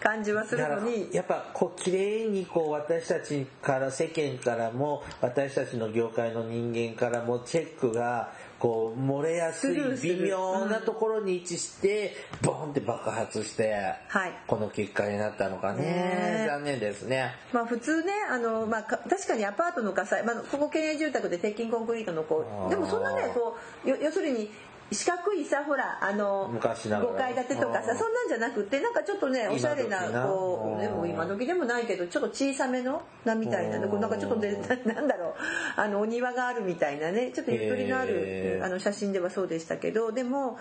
感じはするのに。やっぱこう綺麗にこう私たちから世間からも私たちの業界の人間からもチェックがこう漏れやすい微妙なところに位置してボンって爆発してはいこの結果になったのかね。ね。残念ですね。まあ普通ねあの、まあ、か確かにアパートの火災、まあ、ここ県営住宅で鉄筋コンクリートのこうでもそんなねこうよ要するに四角いさほらあの昔ながら5階建てとかさそんなんじゃなくてなんかちょっとねおしゃれなこうでも今時でもないけどちょっと小さめのなみたいななんかちょっとでな なんだろう。あのお庭があるみたいなね。ちょっとゆとりのあるあの写真ではそうでしたけどでも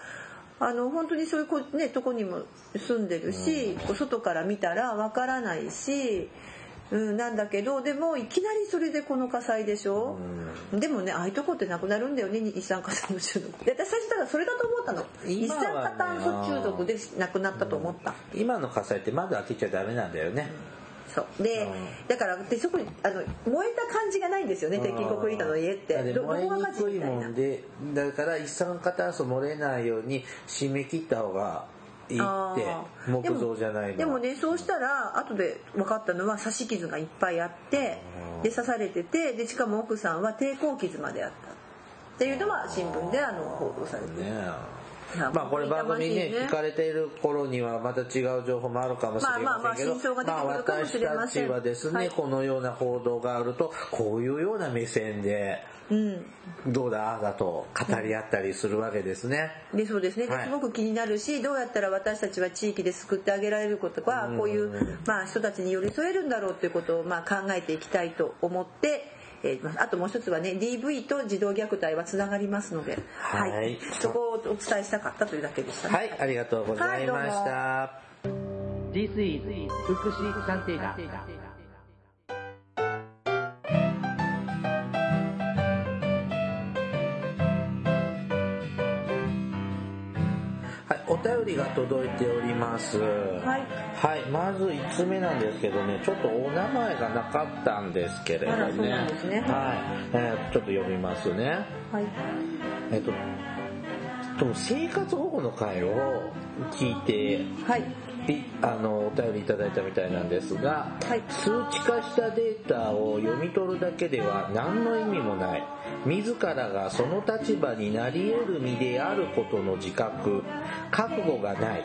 あの本当にそういうこ、ね、とこにも住んでるし、外から見たらわからないし、うん、なんだけどでもいきなりそれでこの火災でしょ、でもねああいうとこってなくなるんだよね一酸化炭素中毒。で私最初だからそれだと思ったの。ね酸化炭素中毒で亡くなったと思った、今の火災って窓開けちゃダメなんだよね。そう。で、うん。だからでそこにあの燃えた感じがないんですよね鉄筋コンクリートの家って。燃えにくいもんでだから一酸化炭素漏れないように締め切った方がいいって木造じゃないの。でもねそうしたら後で分かったのは刺し傷がいっぱいあってうん。で刺されててでしかも奥さんは抵抗傷まであった。っていうのは新聞であの報道されてるまあこれ番組ね。聞かれている頃にはまた違う情報もあるかもしれませんけどまあ私たちはですはい。ねこのような報道があるとこういうような目線でうん。どうだああだと語り合ったりするわけですね。でそうですね、すごく気になるしどうやったら私たちは地域で救ってあげられることかこういう、まあ、人たちに寄り添えるんだろうということを、まあ、考えていきたいと思って、えーまああともう一つはね DV と児童虐待はつながりますので、はい。そこをお伝えしたかったというだけでしたね。はい、ありがとうございました。は This is 福祉探偵団お便りが届いております。はいはい、まず5つ目なんですけどね、ちょっとお名前がなかったんですけれどね。ねはい、えーちょっと読みますね。はいえっと、と生活保護の会を聞いて、はいいあのお便りいただいたみたいなんですが、はい。数値化したデータを読み取るだけでは何の意味もない。自らがその立場になり得る身であることの自覚。覚悟がない。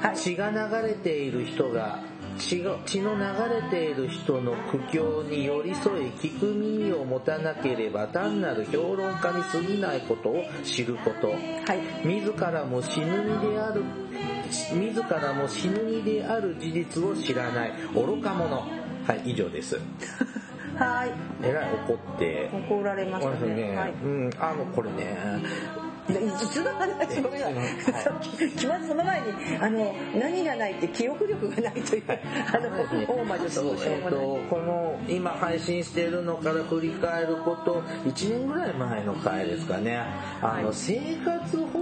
はい。血が流れている人が血の流れている人の苦境に寄り添い聞く耳を持たなければ単なる評論家に過ぎないことを知ること。はい。自らも死ぬ身である自らも死ぬ身である事実を知らない。愚か者。はい以上です。はい。えらい怒って。怒られましたね。ね、はい。うん。あのこれね。でいつの話ごめんなさいはいさっき来ますその前にあの何がないって記憶力がないという。あの大魔女としょうもない。えっと、この今配信しているのから振り返ること1年ぐらい前の回ですかね。あの、はい。生活保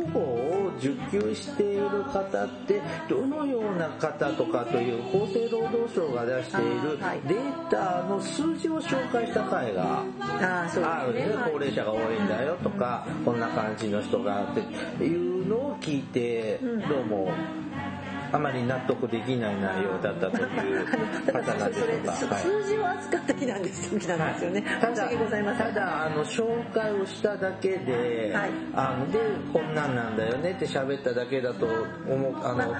受給している方ってどのような方とかという厚生労働省が出しているデータの数字を紹介した回があるねですねはい。高齢者が多いんだよとかこんな感じの人がっていうのを聞いてうん。どうもあまり納得できない内容だったという方なんでしょうか。数字を扱った日なんです時なんですよね、た申し訳ございません。ただあの紹介をしただけで、はい。あのでこんなんなんだよねって喋っただけだと思うあの、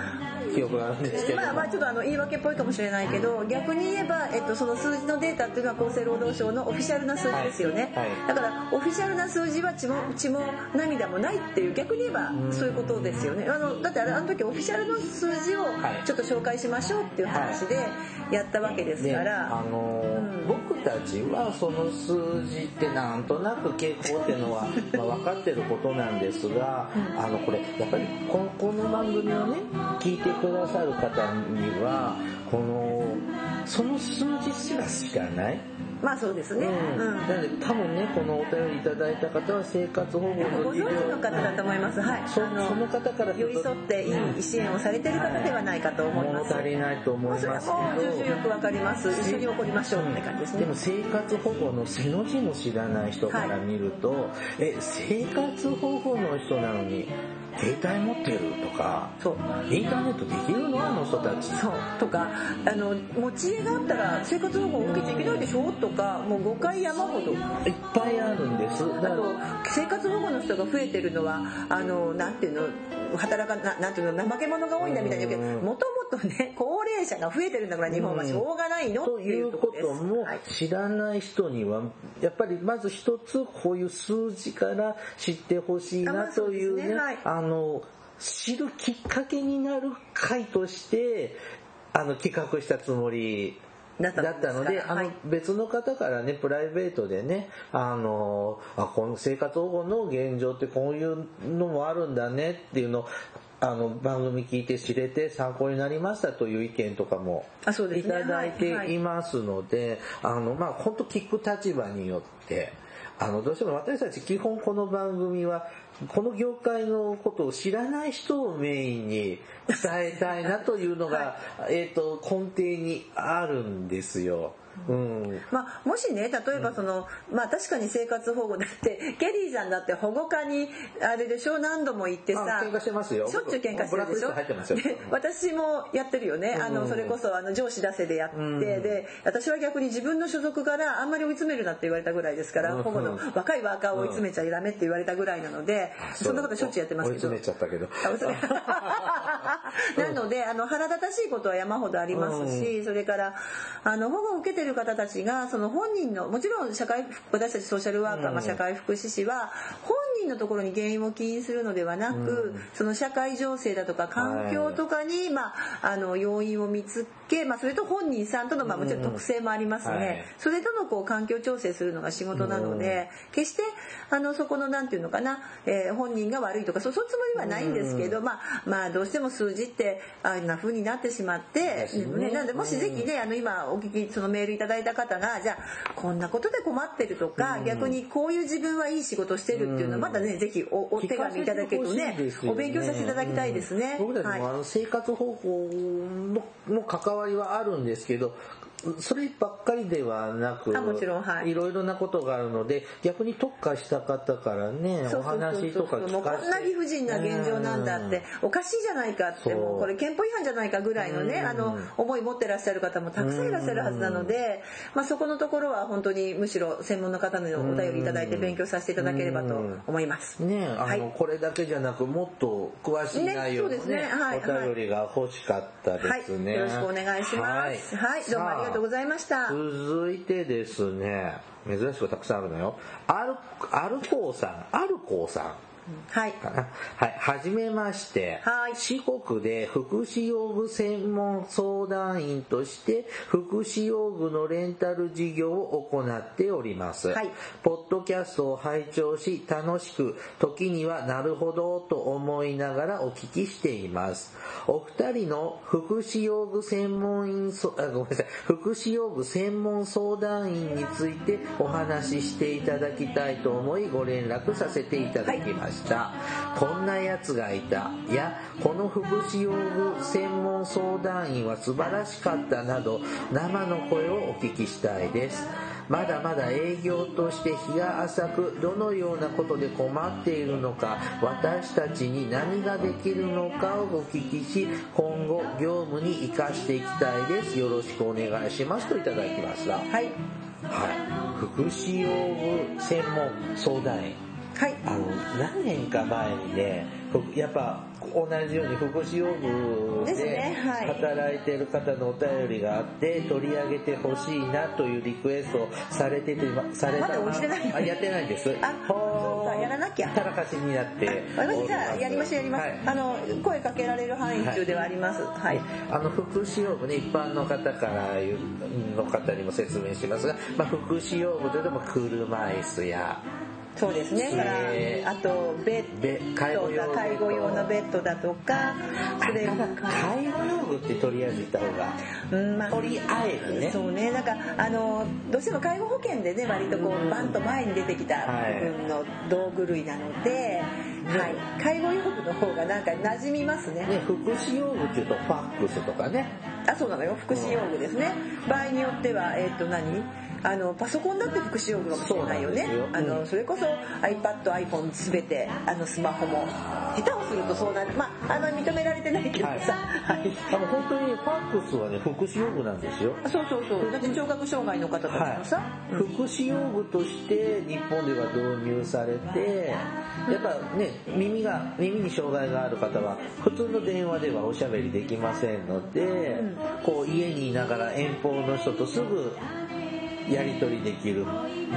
記憶があるんですけど、まあまあちょっとあの言い訳っぽいかもしれないけど逆に言えば、えっと、その数字のデータっていうのは厚生労働省のオフィシャルな数字ですよね、はいはい。だからオフィシャルな数字は血も血も涙もないっていう逆に言えばそういうことですよね。あのだってあれあの時オフィシャルの数字をはい。ちょっと紹介しましょうっていう話でやったわけですでから、あのうん。僕たちはその数字ってなんとなく傾向っていうのは、まあ、分かってることなんですが、あのこれやっぱりこのこの番組をね聞いてくださる方にはこのその数字すら知らない？まあそうですね。うん、うんなので多分ねこのお便りいただいた方は生活保護のご存知の方だと思います。はい。そあのその方から寄り添っていい支援をされている方ではないかと思います。物足りないと思まあそれはいますけもう重々よどくわかります。一緒に怒りましょうって感じですねでも。生活保護の背の字も知らない人から見ると、え生活保護の人なのに携帯持ってるとかそう。インターネットできるの？あの人たち。そう。とかあの持ち家があったら生活保護を受けちゃいけないでしょ？とかもう誤解山ほど。いっぱいあるんです。あと生活保護の人が増えてるのはあのなんていうの？働かななんていうの？怠け者が多いんだみたいな言うけどうん。もともとね高齢者が増えてるんだから日本はしょうがないの？っていといううところです。こともはい。知らない人にはやっぱりまず一つこういう数字から知ってほしいなあまあというねそうですね。はい。あの知るきっかけになる会としてあの企画したつもりだったので、別の方からね、プライベートでね、あの、あ、この生活保護の現状ってこういうのもあるんだねっていうのを、あの、番組聞いて知れて参考になりましたという意見とかもいただいていますので、あの、まあ、本当聞く立場によって、あの、どうしても私たち基本この番組は、この業界のことを知らない人をメインに伝えたいなというのが、えっ、と、根底にあるんですよ。うん。まあ、もしね例えばその、まあ確かに生活保護だって ケリーさんだって保護課にあれでしょ何度も行ってさあ喧嘩してますよ。しょっちゅう喧嘩してるでしょ？で私もやってるよね、あうん。のそれこそあの上司出せでやって、うん。で私は逆に自分の所属からあんまり追い詰めるなって言われたぐらいですから、うん。保護の若いワーカーを追い詰めちゃダメって言われたぐらいなので、そんなことしょっちゅうやってますけど。追い詰めちゃったけど。なのであの腹立たしいことは山ほどありますし、それからあの保護を受けてる方たちがその本人のもちろん社会私たちソーシャルワーカー、うん。まあ、社会福祉士は本人のところに原因を起因するのではなく、うん。その社会情勢だとか環境とかに、まあ、あの要因を見つけ、まあ、それと本人さんとの、まあ、もちろん特性もありますね、それとのこう環境調整するのが仕事なので、決してあのそこのなんていうのかな、えー本人が悪いとかそうそういうつもりはないんですけど、まあまあどうしても数字ってあんな風になってしまって、ね。ね、なんでもしぜひねあの今お聞きそのメールいただいた方がじゃあこんなことで困ってるとか、うん。逆にこういう自分はいい仕事してるっていうのはまたねぜひおお手紙いただけるとねね。お勉強させていただきたいですね。うん。僕たちはい。もあの生活方法のの関わりはあるんですけど、そればっかりではなく、あもちろんはい。ろいろなことがあるので、逆に特化した方からね、おそうそうそう。話とか聞かせて。もうこんな理不尽な現状なんだっておかしいじゃないかってもうこれ憲法違反じゃないかぐらいのねうん。あの思い持ってらっしゃる方もたくさんいらっしゃるはずなのでまあそこのところは本当にむしろ専門の方のお便りいただいて勉強させていただければと思います。ねあの、はい。これだけじゃなくもっと詳しい内容のねねね。はい。お便りが欲しかったはい、ですね、よろしくお願いします。はい、どうもありがとうございました。続いてですね。珍しくたくさんあるのよ。アルアルコーさん。アルコーさん。はい。はい、はじめまして。はい四国で福祉用具専門相談員として福祉用具のレンタル事業を行っております。はいポッドキャストを拝聴し楽しく時にはなるほどと思いながらお聞きしています。お二人の福祉用具専門員そあごめんなさい福祉用具専門相談員についてお話ししていただきたいと思いご連絡させていただきました、こんな奴がいた。やこの福祉用具専門相談員は素晴らしかったなど生の声をお聞きしたいです。まだまだ営業として日が浅くどのようなことで困っているのか私たちに何ができるのかをお聞きし今後業務に生かしていきたいです。よろしくお願いします。といただきましたはい。はい。福祉用具専門相談員はい。あの何年か前にね僕やっぱ同じように福祉用具で働いてる方のお便りがあって取り上げてほしいなというリクエストをされててされたまだ落ちてない。あやってないんです。あそうかやらなきゃ。たらかしになって私じゃあやりましょうやります、はい。あの声かけられる範囲中ではあります。はい、あの福祉用具ね一般の方からの方にも説明しますが、まあ、福祉用具といっても車椅子やそうですね。あとベベッ介護介護用のベッドだとかそれ介護用具ってとりあえず言った方が。うんまあとりあえずね。そうね。なんかあのどうしても介護保険でね割とこうバンと前に出てきたはい。部分の道具類なので、はい、介護用具の方がなんか馴染みますね。ね福祉用具っていうとファックスとかね。あそうなのよ。福祉用具ですね。場合によってはえっ、と何？あのパソコンだって福祉用具かもしれないよね。そあのうん。それこそ iPad、iPhone 全てあのスマホも。下手をするとそうなる。まああの認められてないけどさ、はい。あの本当にファックスはね福祉用具なんですよ。あそうそうそう。だって聴覚障害の方たちもさ、福祉用具として日本では導入されてやっぱね耳が耳に障害がある方は普通の電話ではおしゃべりできませんので、こう家にいながら遠方の人とすぐやり取りできる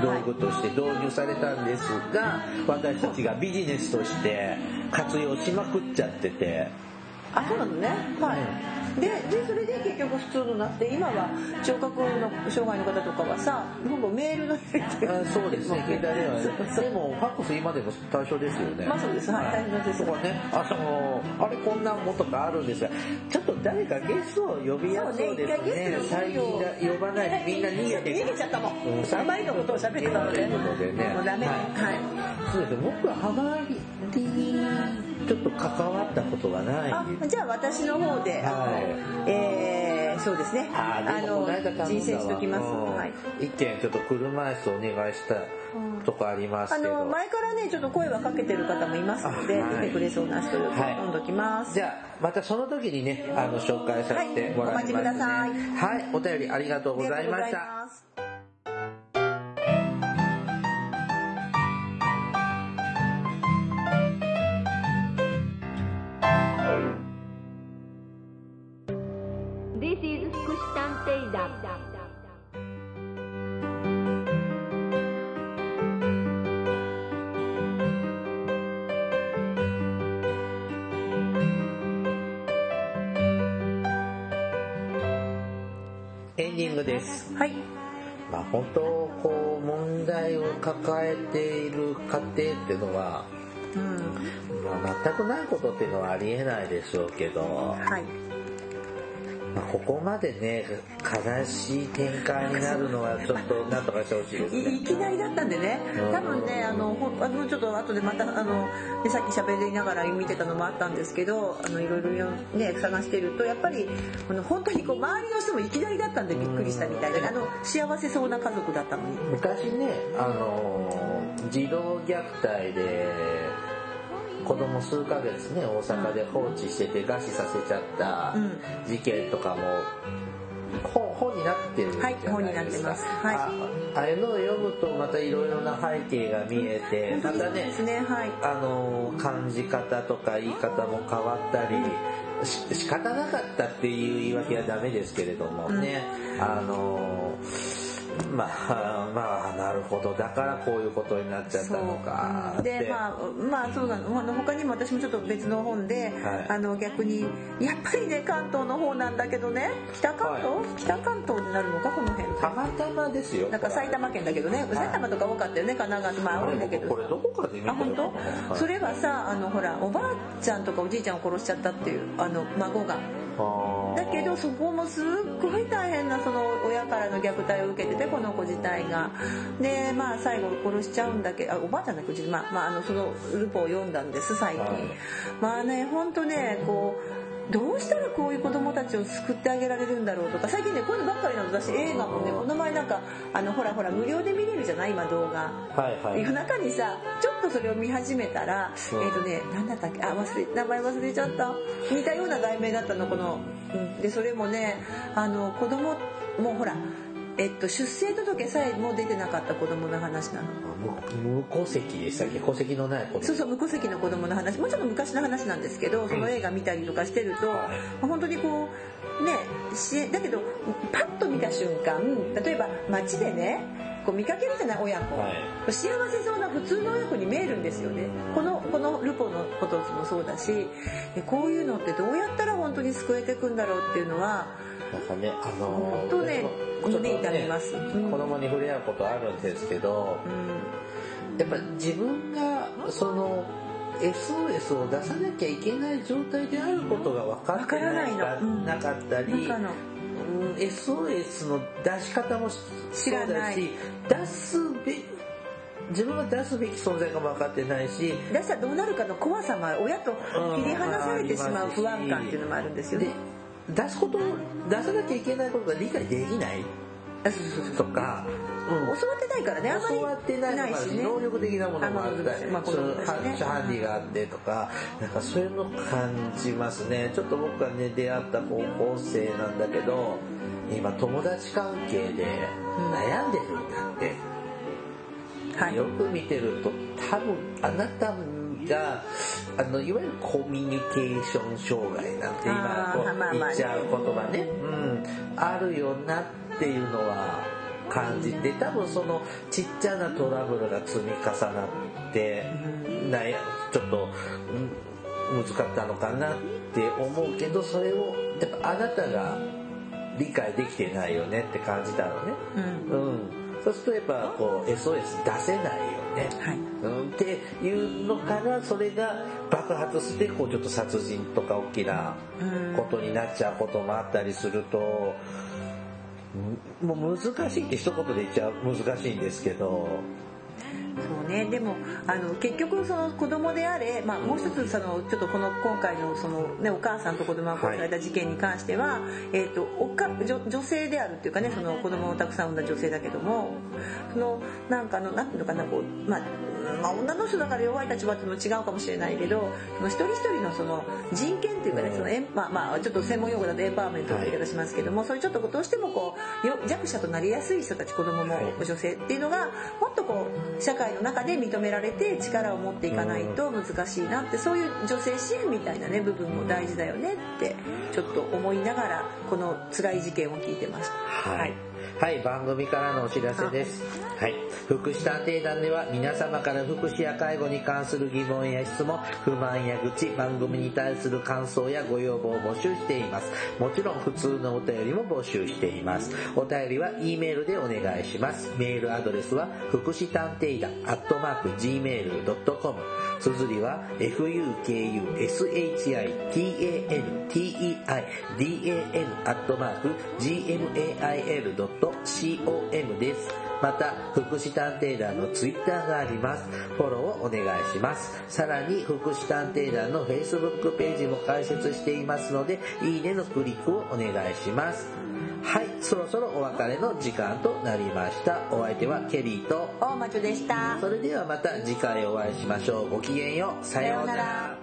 道具として導入されたんですが私たちがビジネスとして活用しまくっちゃってて。あそうなのね。はい、ででそれで結局普通のなって今は聴覚の障害の方とかはさほぼメールのあそうですね。携帯電話で。もファックス今でも対象ですよね。まあそうです。はい対象です。そこはねあのあれこんなもんとかあるんですがちょっと誰かゲストを呼びやすそうですね。ね最近だ呼ばないでみんな逃げて逃げちゃったもんうんあまりのことを喋ってたのでもうダメははいそうですね僕はハガリにちょっと関わったことがない。あじゃあ私の方で、はい。えー、そうですね。あの人選しときます、うんはい。一件ちょっと車椅子お願いしたとこありますあけど。の前からねちょっと声はかけてる方もいますので、あはい。出てくれそうな人をはい。飲んどきます、じゃあまたその時にねあの紹介させてもらいますね。はい。お待ちください。はい。お便りありがとうございましたはい。まあ本当こう問題を抱えている家庭っていうのは、うん。まあ、全くないことっていうのはありえないでしょうけど、はい。まあ、ここまでね悲しい展開になるのはちょっとなんとかしてほしいですいね。いきなりだったんでね。多分ねあのほあのちょっと後でまたあのでさっき喋りながら見てたのもあったんですけどあのいろいろよね探してるとやっぱりあの本当にこう周りの人もいきなりだったんでびっくりしたみたいであの幸せそうな家族だったのに。昔ねあの児童虐待で子供数ヶ月ね大阪で放置してて餓死させちゃったうん。事件とかも本本になってるじゃないですか、はい本になってます。はい。あああいうのを読むとまたいろいろな背景が見えてまたねねはい。あの感じ方とか言い方も変わったりし仕方なかったっていう言い訳はダメですけれどもね、あの まあまあなるほど。だからこういうことになっちゃったのか。でまあまあそうなの。あの他にも私もちょっと別の本で、はい。あの逆にやっぱりね関東の方なんだけどね。北関東、は北関東になるのかこの辺たまたまですよ。なんか埼玉県だけどね、い。埼玉とか多かったよね神奈川と。まあ多いんだけど。これどこかで見たそれはさあのほらおばあちゃんとかおじいちゃんを殺しちゃったっていうあの孫がだけどそこもすっごい大変なその親からの虐待を受けててこの子自体が。でまあ最後殺しちゃうんだけどおばあちゃんだけどまあ、まあ、そのルポを読んだんです最近、まあね本当ねこうどうしたらこういう子供たちを救ってあげられるんだろうとか。最近ねこういうのばっかりなの。私映画もねこの前なんかあのほらほら無料で見れるじゃない？今動画。はいはい。夜中にさちょっとそれを見始めたら、う。んえっ、とね何だったっけ？あ忘れ名前忘れちゃった。似たような題名だったのこの、うん、でそれもねあの子供もうほらえっと、出生届さえも出てなかった子供の話なの。無無戸籍でしたっけ？戸籍のない子供そうそう無戸籍の子供の話。もうちょっと昔の話なんですけどその映画見たりとかしてると、はい。まあ本当にこうねしだけどパッと見た瞬間例えば街でねこう見かけるじゃない親子、はい。幸せそうな普通の親子に見えるんですよね。このこのルポのこともそうだしえこういうのってどうやったら本当に救えていくんだろうっていうのはなんかねあの本当ねちょっと胸痛みます。うん子供に触れ合うことあるんですけどやっぱ自分がその SOS を出さなきゃいけない状態であることが分かってないわからないの。うん。なかったり、うん SOS の出し方も知らない。し出すべ自分が出すべき存在が分かってないし出したらどうなるかの怖さも親と切り離されてしまう不安感っていうのもあるんですよでね。出すこと出さなきゃいけないことが理解できないとか、うん。教わってないからねあんまり。教わってないのもあるし、しね。能力的なものもあったり、まあそうハンディがあってとかなんかそういうの感じますね。ちょっと僕がね出会った高校生なんだけど今友達関係で悩んでるんだって、はい。よく見てると多分あなたがあのいわゆるコミュニケーション障害なんて今こう言っちゃう言葉ね、うん、あるよなっていうのは感じて多分そのちっちゃなトラブルが積み重なって悩ちょっと、うん、難かったのかなって思うけどそれをやっぱあなたが理解できてないよねって感じたのね。うん。うん、そうするとやっぱこう SOS 出せないよね、はい。うん、っていうのからそれが爆発してこうちょっと殺人とか大きなことになっちゃうこともあったりすると、うんもう難しいって一言で言っちゃう難しいんですけどそうね。でもあの結局その子供であれ、まあ、もう一つそのちょっとこの今回のその、ね、お母さんと子供が殺された事件に関しては、えー、とおか女女性であるっていうかねその子供をたくさん産んだ女性だけどもそのなんかあのなんていうのかなこう、まあまあ、女の人だから弱い立場っていうのも違うかもしれないけどその一人一人のその人権っていうかねそのエン、まあまあ、ちょっと専門用語だとエンパワーメントって言い方しますけども、そういうちょっとどうしてもこうよ弱者となりやすい人たち子供もはい。女性っていうのがもっとこう社会の中で認められて力を持っていかないと難しいなってそういう女性支援みたいなね部分も大事だよねってちょっと思いながらこの辛い事件を聞いてました。はい、はい、番組からのお知らせです。はい、福祉探偵団では皆様から福祉や介護に関する疑問や質問、不満や愚痴、番組に対する感想やご要望を募集しています。もちろん普通のお便りも募集しています。お便りは E メールでお願いします。メールアドレスは福祉探偵団アットマーク Gmail.com 綴りは fukushitanteidan アットマーク gmail.com です。また、福祉探偵団のツイッターがあります。フォローをお願いします。さらに、福祉探偵団の Facebook ページも開設していますので、いいねのクリックをお願いします。はい、そろそろお別れの時間となりました。お相手はケリーと、大魔女でした。それではまた次回お会いしましょう。ごきげんよう。さようなら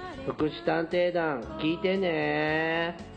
福祉探偵団聞いてね。